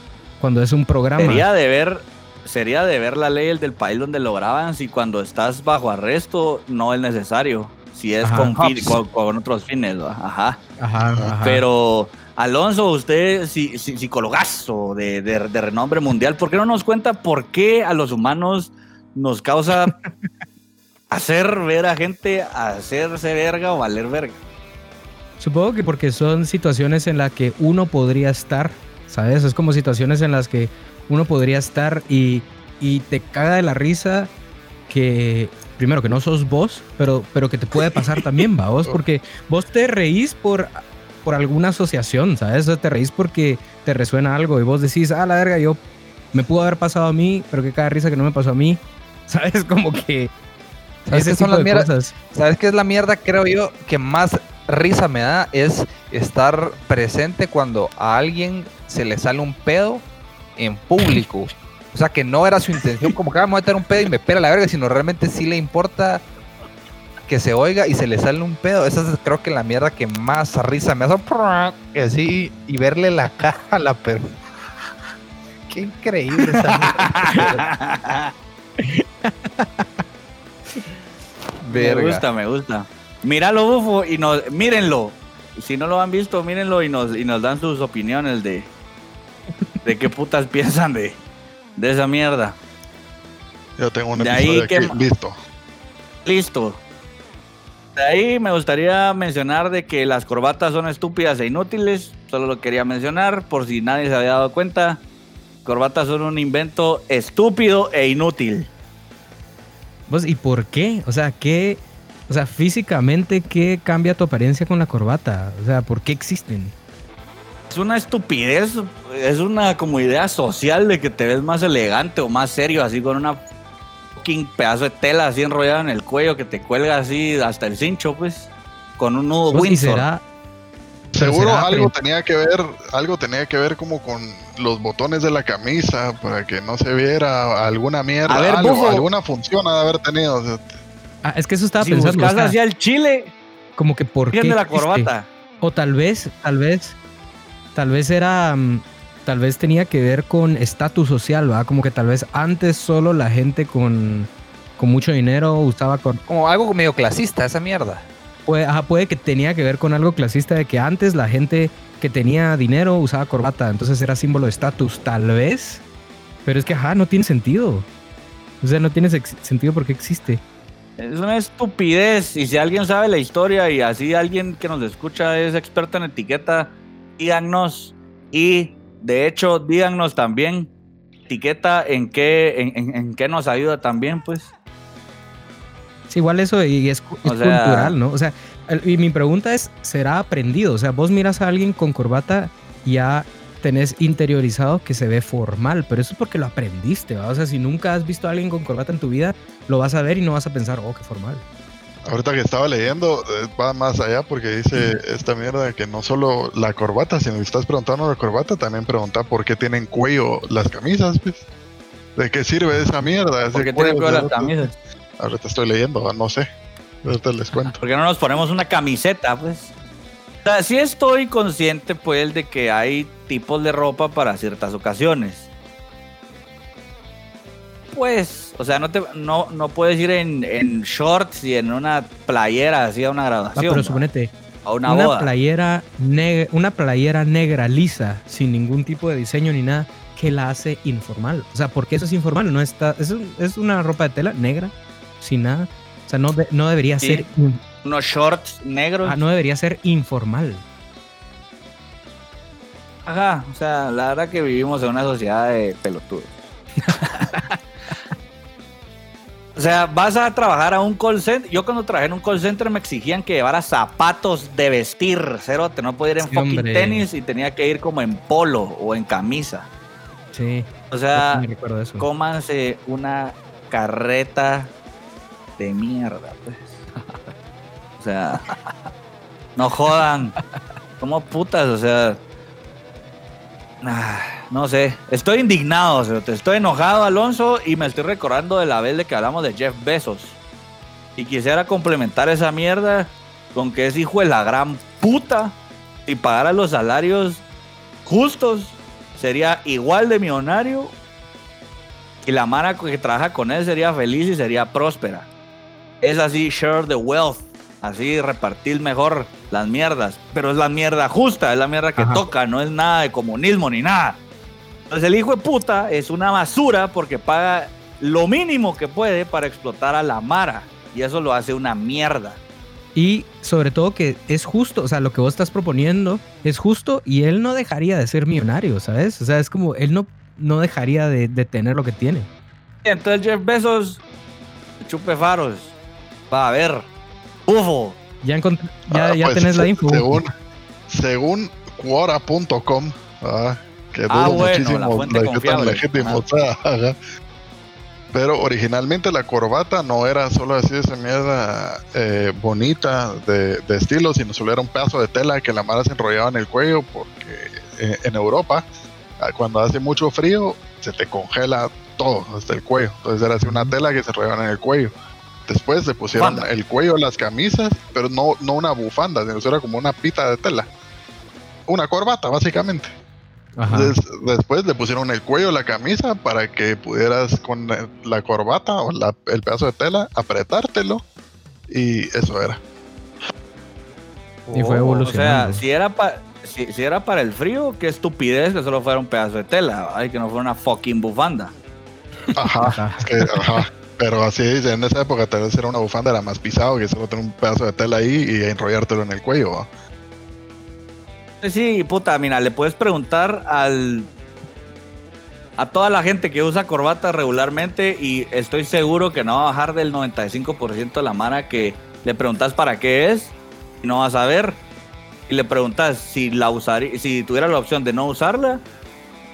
cuando es un programa. Sería de ver, sería de ver la ley el del país donde lo graban si cuando estás bajo arresto no es necesario. Si es Ajá. con, con, con otros fines, ajá. Ajá, ajá. Pero, Alonso, usted, si, si- psicologazo de, de- de renombre mundial, ¿por qué no nos cuenta por qué a los humanos nos causa hacer ver a gente hacerse verga o valer verga? Supongo que porque son situaciones en las que uno podría estar, ¿sabes? Es como situaciones en las que uno podría estar y, y te caga de la risa que, primero, que no sos vos, pero, pero que te puede pasar también, va vos, porque vos te reís por, por alguna asociación, ¿sabes? O te reís porque te resuena algo y vos decís, ah, la verga, yo me pudo haber pasado a mí, pero que cada risa que no me pasó a mí, ¿sabes? Como que... ¿Sabes qué son las mierdas? ¿Sabes qué es la mierda? Creo yo que más risa me da es estar presente cuando a alguien se le sale un pedo en público. O sea, que no era su intención, como que "Ah, voy a meter un pedo y me pela la verga, sino realmente sí le importa que se oiga y se le sale un pedo. Esa es creo que la mierda que más risa me hace. Así, y verle la cara a la persona. Qué increíble esa mierda. Me Verga. gusta, me gusta. Míralo, bufo, y nos, mírenlo. Si no lo han visto, mírenlo y nos, y nos dan sus opiniones de, de qué putas piensan de, de esa mierda. Yo tengo un De ahí episodio que aquí ma- listo. Listo. De ahí me gustaría mencionar de que las corbatas son estúpidas e inútiles. Solo lo quería mencionar por si nadie se había dado cuenta. Corbatas son un invento estúpido e inútil. Vos, ¿y por qué? O sea, ¿qué? O sea, físicamente, ¿qué cambia tu apariencia con la corbata? O sea, ¿por qué existen? Es una estupidez, es una como idea social de que te ves más elegante o más serio, así con una fucking pedazo de tela así enrollada en el cuello que te cuelga así hasta el cincho, pues, con un nudo ¿Y Windsor. será? Seguro será algo tenía que ver, algo tenía que ver como con los botones de la camisa para que no se viera alguna mierda, A ver, algo, Bufo. alguna función ha de haber tenido. o sea, Ah, es que eso estaba si pensando. buscas hacia el chile, como que por qué la corbata. O tal vez, tal vez, tal vez era, mm, tal vez tenía que ver con estatus social, ¿va? Como que tal vez antes solo la gente con, con mucho dinero usaba cor- Como algo medio clasista, esa mierda. Puede, ajá, puede que tenía que ver con algo clasista de que antes la gente que tenía dinero usaba corbata, entonces era símbolo de estatus, tal vez. Pero es que, ajá, no tiene sentido. O sea, no tiene sentido porque existe. Es una estupidez. Y si alguien sabe la historia y así alguien que nos escucha es experto en etiqueta, díganos. Y de hecho, díganos también etiqueta en qué, en, en- en qué nos ayuda también, pues. Sí, igual eso y es, cu- es O sea- cultural, ¿no? O sea, y mi pregunta es, ¿será aprendido? O sea, vos miras a alguien con corbata y ya tenés interiorizado que se ve formal, pero eso es porque lo aprendiste, ¿va? O sea, si nunca has visto a alguien con corbata en tu vida, lo vas a ver y no vas a pensar, oh, qué formal. Ahorita que estaba leyendo, eh, va más allá porque dice esta mierda que no solo la corbata, sino que estás preguntando la corbata, también pregunta por qué tienen cuello las camisas, pues. ¿De qué sirve esa mierda? Porque cuello, tienen ver las camisas. Ahorita estoy leyendo, no sé. Ahorita les cuento. ¿Por qué no nos ponemos una camiseta, pues? O sea, sí estoy consciente, pues, de que hay tipos de ropa para ciertas ocasiones. Pues, o sea, no, te, no, no puedes ir en, en shorts y en una playera así a una Ah, graduación. pero ¿va? suponete, a una, una, boda. playera negra, una playera negra lisa, sin ningún tipo de diseño ni nada, que la hace informal. O sea, porque eso es informal, no está, es, es una ropa de tela negra, sin nada. O sea, no, de- no debería Sí. ser, Unos shorts negros. ah, no debería ser informal. Ajá, o sea, la verdad que vivimos en una sociedad de pelotudos. o sea, vas a trabajar a un call center. Yo cuando trabajé en un call center me exigían que llevara zapatos de vestir, cerote. No podía ir en Sí, fucking hombre. tenis y tenía que ir como en polo o en camisa. Sí, O sea, me eso. cómanse una carreta de mierda, pues. O sea, no jodan. Como putas, o sea. Ah, no sé. Estoy indignado, estoy enojado, Alonso, y me estoy recordando de la vez de que hablamos de Jeff Bezos. Y quisiera complementar esa mierda con que es hijo de la gran puta y pagara los salarios justos sería igual de millonario y la mara que trabaja con él sería feliz y sería próspera. Es así, share the wealth. Así repartir mejor las mierdas. Pero es la mierda justa, es la mierda que Ajá. toca, no es nada de comunismo ni nada. Entonces el hijo de puta es una basura porque paga lo mínimo que puede para explotar a la mara. Y eso lo hace una mierda. Y sobre todo que es justo, o sea, lo que vos estás proponiendo es justo y él no dejaría de ser millonario, ¿sabes? O sea, es como, él no, no dejaría de, de tener lo que tiene. Entonces Jeff Bezos, chupe faros. Va a ver. Ufo. Ya, ya, Ah, ya pues, tenés la info. Según, según Quora.com, ah, que Ah, dudo bueno, muchísimo la fuente de qué tan legítimo sea, ajá. Pero originalmente la corbata no era solo así esa mierda eh, bonita de, de estilo, sino solo era un pedazo de tela que la mara se enrollaba en el cuello porque eh, en Europa, ah, cuando hace mucho frío, se te congela todo hasta el cuello. Entonces era así una tela que se enrollaba en el cuello. Después se pusieron Bufanda. el cuello las camisas, pero no, no una bufanda, sino era como una pita de tela. Una corbata, básicamente. Ajá. Des- después le pusieron el cuello a la camisa para que pudieras con la- corbata o la- el pedazo de tela apretártelo. Y eso era. Y fue O evolucionando. sea, si era, pa- si, si era para el frío, qué estupidez que solo fuera un pedazo de tela. Ay, que no fuera una fucking bufanda. Ajá. Ajá. es que, ajá. Pero así dice, en esa época tal vez era una bufanda, era más pisado que solo tener un pedazo de tela ahí y enrollártelo en el cuello. ¿va? Sí, puta, mira, le puedes preguntar al a toda la gente que usa corbata regularmente y estoy seguro que no va a bajar del 95% de la mara que le preguntas para qué es y no vas a ver. Y le preguntas si la usaría, si tuviera la opción de no usarla.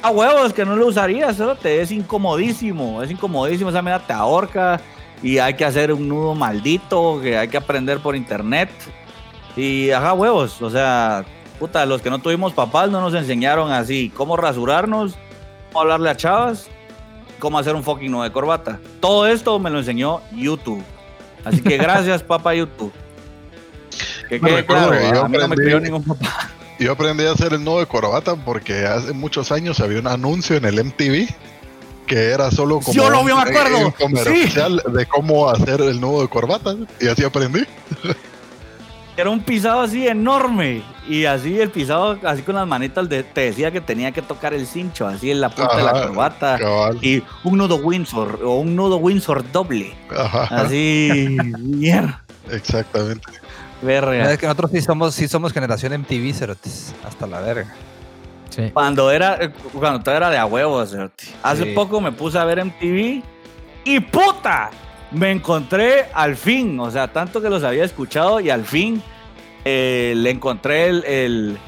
A huevos que no lo usarías, te es incomodísimo, es incomodísimo, esa mierda te ahorca y hay que hacer un nudo maldito que hay que aprender por internet. Y ajá, huevos, o sea, puta, los que no tuvimos papás no nos enseñaron así cómo rasurarnos, cómo hablarle a chavas, cómo hacer un fucking nudo de corbata. Todo esto me lo enseñó YouTube. Así que gracias, papá YouTube. Que quede recuerdo claro, yo a mí no me crió ningún papá. Yo aprendí a hacer el nudo de corbata porque hace muchos años había un anuncio en el MTV que era solo como Yo lo un- acuerdo. un comercial de cómo hacer el nudo de corbata y así aprendí. Era un pisado así enorme. Y así el pisado, así con las manitas, de- te decía que tenía que tocar el cincho, así en la punta de la corbata. Cabal. Y un nudo Windsor, o un nudo Windsor doble. Ajá, Así, mierda. exactamente. Verga. Es que nosotros sí somos, sí somos generación MTV, cerotes. Hasta la verga. Sí. Cuando era, eh, cuando todo era de a huevos, cerote. Hace Sí. poco me puse a ver MTV y puta, me encontré al fin, o sea, tanto que los había escuchado y al fin eh, le encontré el, el,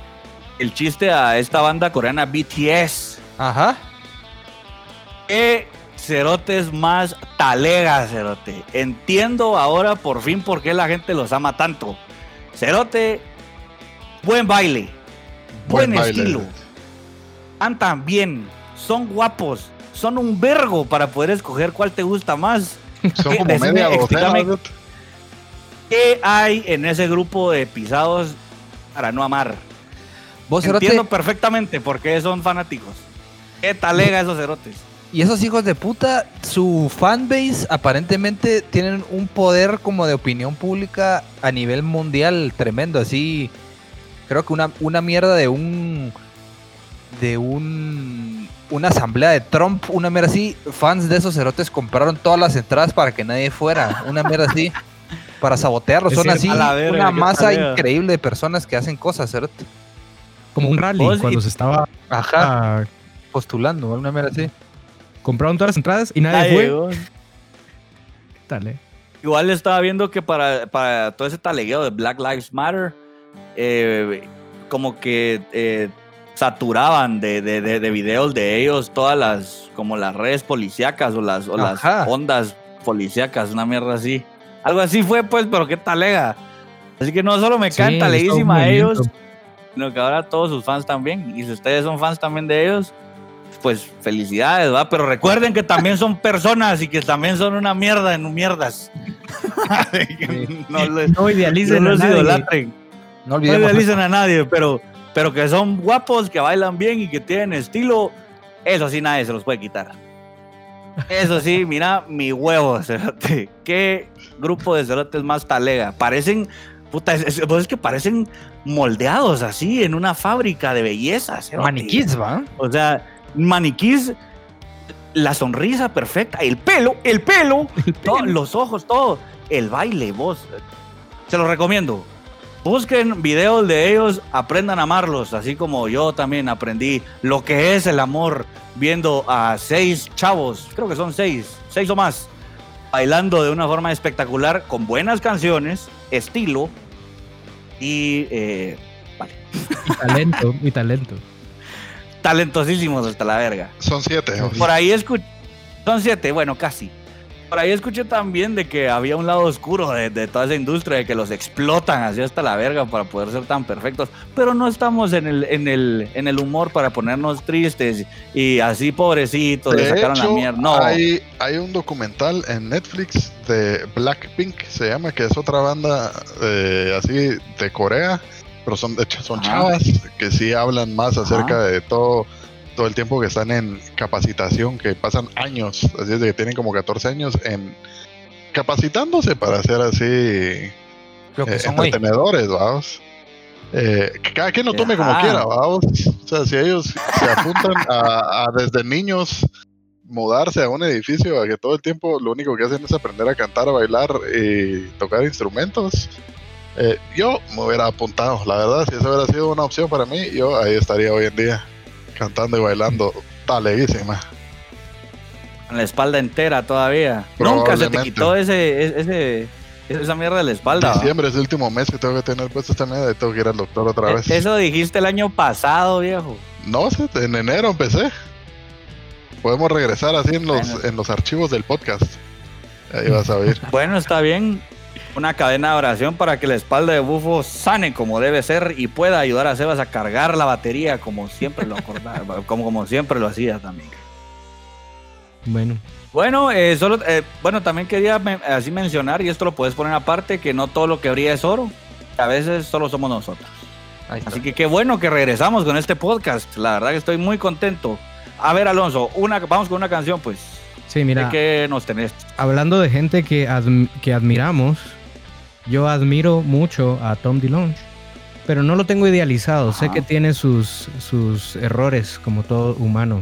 el chiste a esta banda coreana BTS. Ajá. Qué cerotes más talega, cerote. Entiendo ahora por fin por qué la gente los ama tanto. Cerote, buen baile, buen, estilo. Cantan bien, son guapos, son un vergo para poder escoger cuál te gusta más. Son Eh, como decime, media docena. explícame. ¿no? ¿Qué hay en ese grupo de pisados para no amar? Vos, cerote, Entiendo perfectamente por qué son fanáticos. ¿Qué talega esos cerotes? Y esos hijos de puta, su fanbase aparentemente tienen un poder como de opinión pública a nivel mundial tremendo. Así, creo que una, una mierda de un. de un. una asamblea de Trump, una mierda así. Fans de esos cerotes compraron todas las entradas para que nadie fuera. Una mierda así. Para sabotearlos. Es Son así una masa tarea. increíble de personas que hacen cosas, cerote. Como un rally, y- cuando se estaba Ajá, ah, postulando, una mierda así. Compraron todas las entradas y nadie Nadie fue. llegó. ¿Qué tal, eh? Igual estaba viendo que para, para todo ese talegueo de Black Lives Matter, eh, como que eh, saturaban de, de, de- de videos de ellos todas las, como las redes policíacas o las, o las ondas policíacas, una mierda así. Algo así fue, pues, pero qué talega. Así que no solo me caen Sí, taleguísima a ellos, sino que ahora todos sus fans también. Y si ustedes son fans también de ellos, pues felicidades, ¿va? Pero recuerden que también son personas y que también son una mierda en mierdas. no les, No idealicen no a los nadie. idolatren. No idealicen a nadie, pero, pero que son guapos, que bailan bien y que tienen estilo, eso sí nadie se los puede quitar. Eso sí, mira, mi huevo, cerote. Qué grupo de cerotes más talega. Parecen, puta, es, es- pues es que parecen moldeados así en una fábrica de belleza. cerote. Maniquís, ¿va? O sea, maniquís, la sonrisa perfecta, el pelo, el pelo, todo, los ojos, todo, el baile, vos. Se los recomiendo. Busquen videos de ellos, aprendan a amarlos, así como yo también aprendí lo que es el amor viendo a seis chavos, creo que son seis, seis o más, bailando de una forma espectacular con buenas canciones, estilo y... Eh, vale. Y talento, y talento. Talentosísimos hasta la verga. Son siete. Por ahí escuché... Son siete, bueno, casi. Por ahí escuché también de que había un lado oscuro de, de, toda esa industria, de que los explotan así hasta la verga para poder ser tan perfectos. Pero no estamos en el, en el, en el humor para ponernos tristes y así pobrecitos, De le sacaron hecho, la mierda. No, hay, hay un documental en Netflix de Blackpink, se llama, que es otra banda eh, así de Corea, pero son de hecho son chavas que sí hablan más acerca Ajá. de todo todo el tiempo que están en capacitación, que pasan años, así es de que tienen como 14 años en capacitándose para ser así Lo que eh, son entretenedores, vamos. Eh, que cada quien lo tome como quiera, vamos. O sea, si ellos se apuntan a, a desde niños mudarse a un edificio a que todo el tiempo lo único que hacen es aprender a cantar, a bailar y tocar instrumentos. Eh, yo me hubiera apuntado, la verdad, si eso hubiera sido una opción para mí, yo ahí estaría hoy en día cantando y bailando taleguísima. en la espalda entera todavía. Nunca se te quitó ese, ese, esa mierda de la espalda. Diciembre es el último mes que tengo que tener puesto esta mierda y tengo que ir al doctor otra vez. E- Eso dijiste el año pasado, viejo. No en enero empecé. Podemos regresar así en los, Bueno. en los archivos del podcast. Ahí vas a oír. Bueno, está bien. Una cadena de oración para que la espalda de Bufo sane como debe ser y pueda ayudar a Sebas a cargar la batería como siempre lo acordaba, como, como siempre lo hacía también. Bueno, Bueno, eh, solo, eh, bueno, también quería me- así mencionar, y esto lo puedes poner aparte, que no todo lo que brilla es oro. A veces solo somos nosotros. Así que qué bueno que regresamos con este podcast. La verdad que estoy muy contento. A ver, Alonso, una, vamos con una canción, pues. sí, mira, ¿De qué nos tenés? hablando de gente que, adm- que admiramos, yo admiro mucho a Tom DeLonge, pero no lo tengo idealizado. Sé Ajá. que tiene sus, sus errores como todo humano.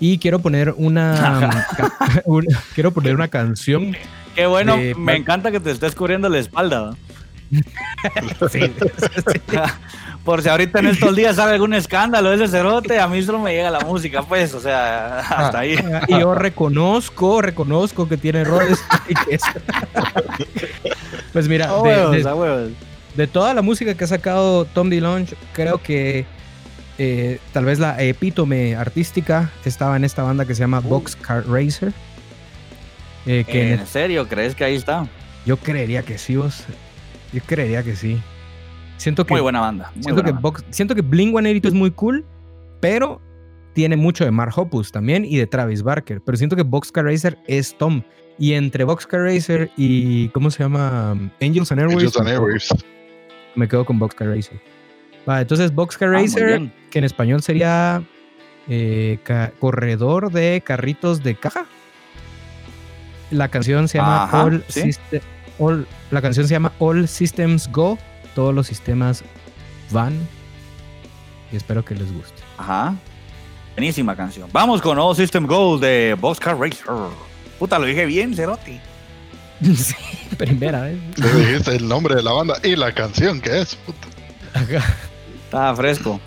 Y quiero poner una, quiero poner una canción. Qué bueno, de- me encanta que te estés cubriendo la espalda. Por si ahorita en estos días sale algún escándalo de ese cerote, a mí solo me llega la música, pues, o sea, hasta ahí. Y yo reconozco, reconozco que tiene errores. Que pues mira, de- huevos, de- a huevos. de toda la música que ha sacado Tom DeLonge, creo que eh, tal vez la epítome artística estaba en esta banda que se llama Uh. Boxcar Racer. Eh, que ¿En serio? ¿Crees que ahí está? yo creería que sí, vos. Yo creería que sí. Siento que, Muy buena banda. Muy siento, que buena banda. Box- siento que Blink 182 es muy cool, pero tiene mucho de Mark Hoppus también y de Travis Barker. Pero siento que Boxcar Racer es Tom. Y entre Boxcar Racer y. ¿Cómo se llama? Angels and Airwaves. Angels and Airwaves. me quedo con Boxcar Racer. Va, entonces Boxcar Ah, Racer, que en español sería eh, corredor de carritos de caja. La canción se llama Ajá, All, sí. All- la canción se llama All Systems Go. Todos los sistemas van. Y espero que les guste. Ajá. Buenísima canción. Vamos con All System Go de Boxcar Racer. Puta, lo dije bien, Cerote. sí, primera vez. Le dijiste el nombre de la banda y la canción que es. puta. Ajá. Estaba fresco.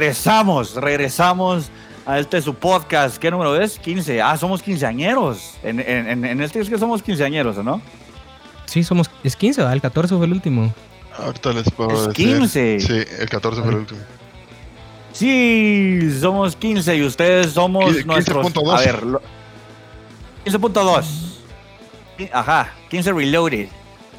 Regresamos, regresamos a este su podcast. ¿Qué número es? 15. Ah, somos quinceañeros. En, en, en- este es que somos quinceañeros, ¿o no? Sí, somos. Es 15, ¿verdad? El 14 fue el último. Ahorita les puedo Es decir. 15. Sí, el 14 fue el último. Sí, somos 15 y ustedes somos 15.2. nuestros. A ver, lo- 15.2. Ajá, 15 Reloaded.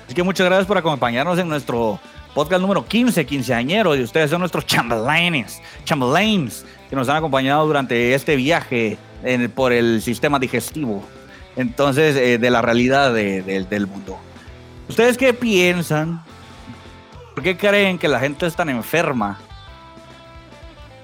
Así que muchas gracias por acompañarnos en nuestro podcast número 15, quinceañero. Y ustedes son nuestros chambelanes, chambelanes, que nos han acompañado durante este viaje en- por el sistema digestivo. Entonces, eh, de la realidad de- de- del mundo. ¿Ustedes qué piensan? ¿Por qué creen que la gente es tan enferma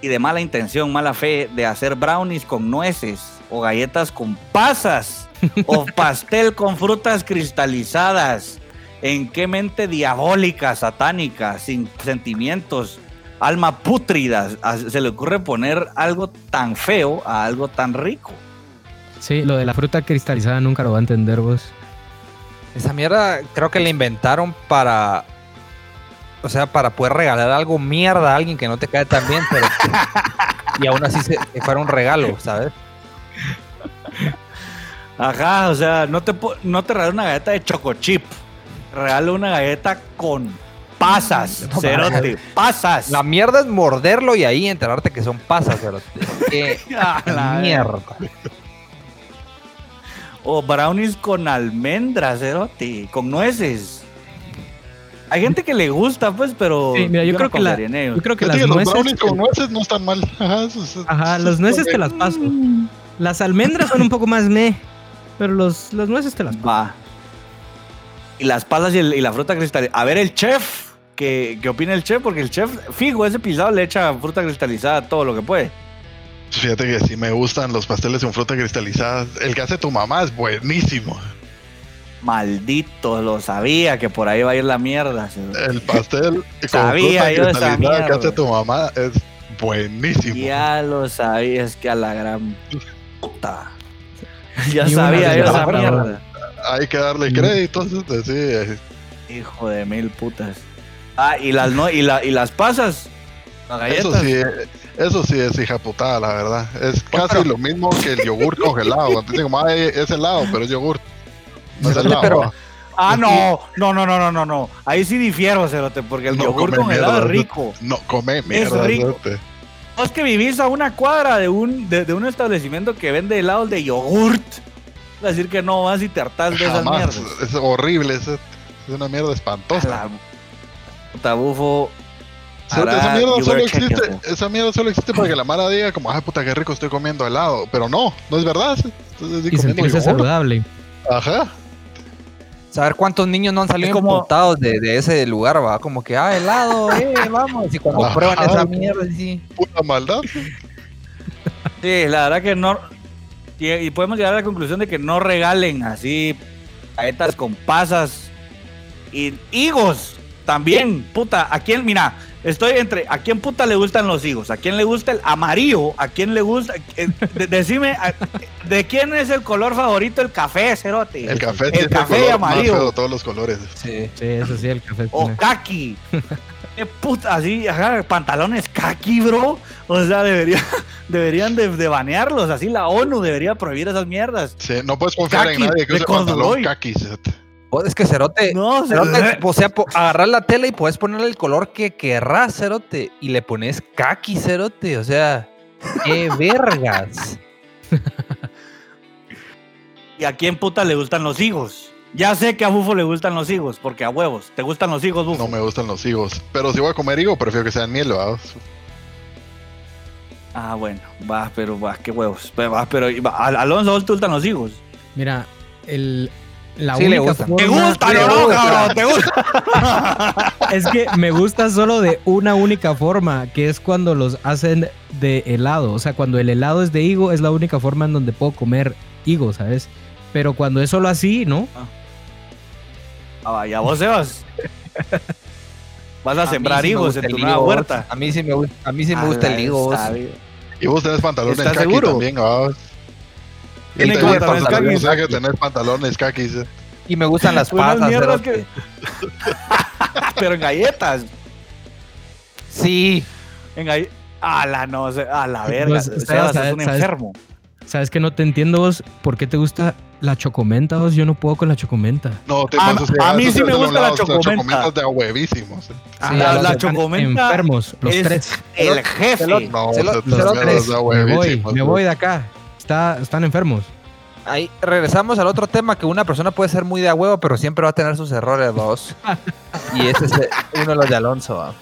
y de mala intención, mala fe de hacer brownies con nueces o galletas con pasas o pastel con frutas cristalizadas. ¿En qué mente diabólica, satánica, sin sentimientos, alma pútrida, se le ocurre poner algo tan feo a algo tan rico? Sí, lo de la fruta cristalizada nunca lo va a entender vos. Esa mierda creo que la inventaron para. O sea, para poder regalar algo mierda a alguien que no te cae tan bien, pero. y aún así se, que fuera un regalo, ¿sabes? Ajá, o sea, no te, no te regalo una galleta de choco chip, regalo una galleta con pasas, No cerote, pasas. La mierda es morderlo y ahí enterarte que son pasas, pero. Qué mierda. O brownies con almendras, cerote, con nueces. Hay gente que le gusta, pues, pero Sí, mira, yo, creo que la, yo creo que las que los nueces. brownies con nueces no están mal. Ajá, eso es- Ajá, eso los es nueces te las paso. Las almendras son un poco más meh, pero los, los nueces te las paso. Va. Y las pasas y, el- y la fruta cristalizada. A ver, el chef. ¿Qué, ¿Qué opina el chef? Porque el chef, fijo, ese pisado le echa fruta cristalizada todo lo que puede. Fíjate que sí me gustan los pasteles con fruta cristalizada. El que hace tu mamá es buenísimo. Maldito, lo sabía que por ahí va a ir la mierda. El pastel con Sabía fruta yo esa cristalizada que hace tu mamá es buenísimo. Ya lo sabía, es que a la gran puta. Ya sabía yo esa palabra. mierda. Hay que darle Mm. crédito. entonces, sí, eh, Hijo de mil putas. Ah, y las no, y, la, y las pasas. Las galletas. Eso sí, eh, eso sí es hija putada, la verdad. Es casi lo mismo que el yogur congelado. Cuando dicen como, "Ay, es helado, pero es yogur. No es Sí, helado. pero- ¿va? Ah, no, no, no, no, no, no, no. Ahí sí difiero, Cerote, porque el No yogur congelado es rico. No, come mierda. rico. cerote. Vos que vivís a una cuadra de un, de, de un establecimiento que vende helados de yogurt. Decir que no vas y te hartás de esas Jamás. mierdas. Es horrible. Es, es una mierda espantosa. la puta bufo. Cerote, hará esa mierda solo existe, esa mierda solo existe para que la mara diga como, ay puta, qué rico estoy comiendo helado. Pero no, no es verdad. Estoy Y sentirse yogur. saludable. Ajá. Saber cuántos niños no han salido como- imputados de, de ese lugar, va. Como que, ah, helado, eh, vamos. Y cuando Ajá. prueban esa mierda, sí. Puta maldad. Sí, la verdad que no. Y, podemos llegar a la conclusión de que no regalen así galletas con pasas y higos también. Puta, ¿a quién? Mira, estoy entre. ¿A quién puta le gustan los higos? ¿A quién le gusta el amarillo? ¿A quién le gusta? eh, de- decime, a- ¿de quién es el color favorito el café, cerote? El café El tiene café el color más amarillo. feo de todos los colores. Sí. Sí, eso sí, el café. O tiene- kaki. ¿Qué puta? Así, ajá, pantalones kaki, bro. O sea, debería, deberían de, de banearlos. Así la ONU debería prohibir esas mierdas. Sí, no puedes confiar Kaki, en nadie que de use pantalón kaki. cerote. Oh, Es que Cerote, No, Cerote, o sea, agarrar la tela y puedes ponerle el color que querrás, Cerote, y le pones kaki, Cerote, o sea, qué vergas. ¿Y a quién puta le gustan los higos? Ya sé que a Bufo le gustan los higos, porque a huevos. ¿Te gustan los higos, Bufo? No me gustan los higos. Pero si voy a comer higo, prefiero que sean miel. Ah, bueno, va, pero va, qué huevos. Pero, va, pero va, Al- Alonso, ¿vos te gustan los higos? Mira, el, la Sí, le única gustan. ¿Te forma- gustan o no, cabrón? ¿Te gustan? Es que me gusta solo de una única forma, que es cuando los hacen de helado. O sea, cuando el helado es de higo, es la única forma en donde puedo comer higo, ¿sabes? Pero cuando es solo así, ¿no? Ah, vaya, vos, Sebas. Vas a, mí sembrar sí higos en tu nueva huerta. A mí sí me, gusta- a mí sí me gusta el higo. vos. Y vos tenés pantalones ¿Estás kaki seguro? también, ¿va? Tiene pantalones que tenés pantalones kaki. sí. Y me gustan las pasas. Pero en galletas. Sí, En, galle- A la no, a la verga. Pues, Sebas es un ¿sabes? enfermo. ¿Sabes que no te entiendo vos? ¿Por qué te gusta la chocomenta vos? Yo no puedo con la chocomenta. No, te A- eso a mí sí me de gusta la chocomenta. chocomentas de a huevísimos. eh. Ah, la- los la están chocomenta Enfermos, los es tres. El jefe. No, Se lo- se- se lo- de a Me voy, huevísimos. me voy de acá. Está, están enfermos. Ahí regresamos al otro tema que una persona puede ser muy de a huevo, pero siempre va a tener sus errores, dos. y ese es uno de los de Alonso. ¿va?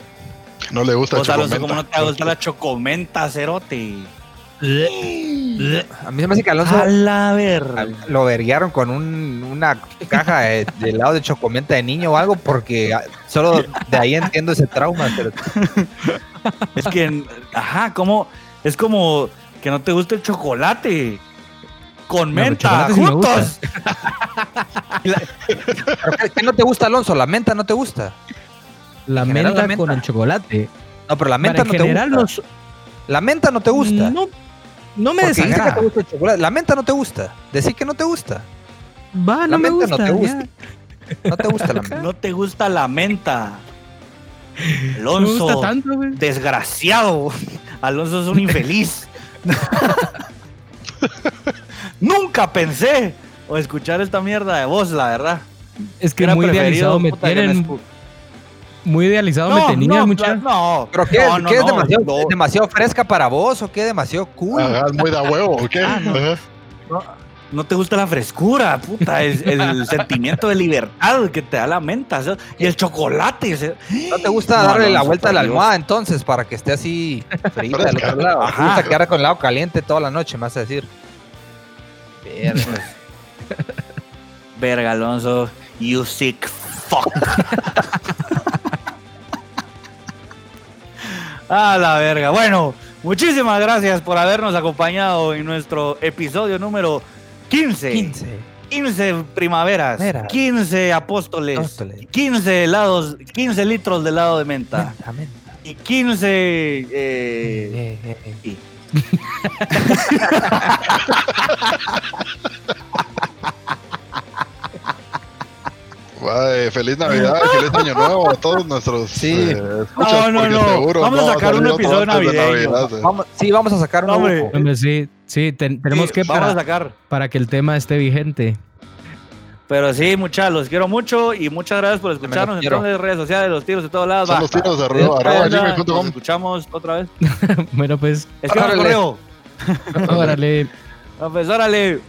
No le gusta O sea, Alonso, chocomenta. ¿cómo no te gusta la chocomenta, cerote? A mí se me hace que Alonso A la verga. lo verguearon con un- una caja de, de helado de chocomenta de niño o algo, porque ah, solo de ahí entiendo ese trauma. pero- Es que, ajá, como, es como que no te gusta el chocolate. Con No, menta, chocolate sí me gusta. juntos. ¿Pero ¿Qué, qué no te gusta, Alonso? ¿La menta no te gusta? La menta, la menta. con el chocolate. No, pero la Para menta en no te general gusta. no, La menta no te gusta. No, no me Porque dijiste que te desagrada. gusta el chocolate. La menta no te gusta. Decir que no te gusta. Va, La no me menta no gusta. te ya. gusta. No te gusta la menta. No te gusta la menta. No me gusta Alonso, tanto, güey. desgraciado. Alonso es un infeliz. Nunca pensé o escuchar esta mierda de voz, la verdad. Es que Era muy preferido, idealizado me tienen. Muy idealizado me tenían, no, mucha. no, ¿Pero qué, no, no, qué es no, demasiado, no. es demasiado fresca para vos o qué demasiado cool? Ajá, es muy de a huevo, ¿o qué? Ah, no. Ajá. No te gusta la frescura, puta, es el sentimiento de libertad que te da la menta, y el chocolate. ¿sabes? ¿No te gusta No, darle la vuelta a la almohada entonces para que esté así del Fresca. otro lado? ¿Te gusta quedar con el lado caliente toda la noche, me vas a decir? Verga. Verga, Alonso, you sick fuck. A la verga. Bueno, muchísimas gracias por habernos acompañado en nuestro episodio número 15. 15. 15 primaveras, Mira. 15 apóstoles, Apóstoles. 15 helados, 15 litros de helado de menta Menta, menta. y 15 eh, Eh, eh, eh. y- Feliz Navidad, feliz Año Nuevo a todos nuestros Sí. eh, escuchas, No, no, no. seguro Vamos a no sacar un episodio de navideño. Navidad, eh. Vamos, sí, vamos a sacar un Hombre. nuevo- Hombre, sí, sí, ten- tenemos Sí, que vamos para, a sacar. para que el tema esté vigente. Pero sí, muchachos, los quiero mucho y muchas gracias por escucharnos en las redes sociales, los tiros de todos lados. Son los tiros de arroba, Anda, arroba Nos escuchamos otra vez. bueno, pues, Escriban correo. órale. Ah, Pues órale.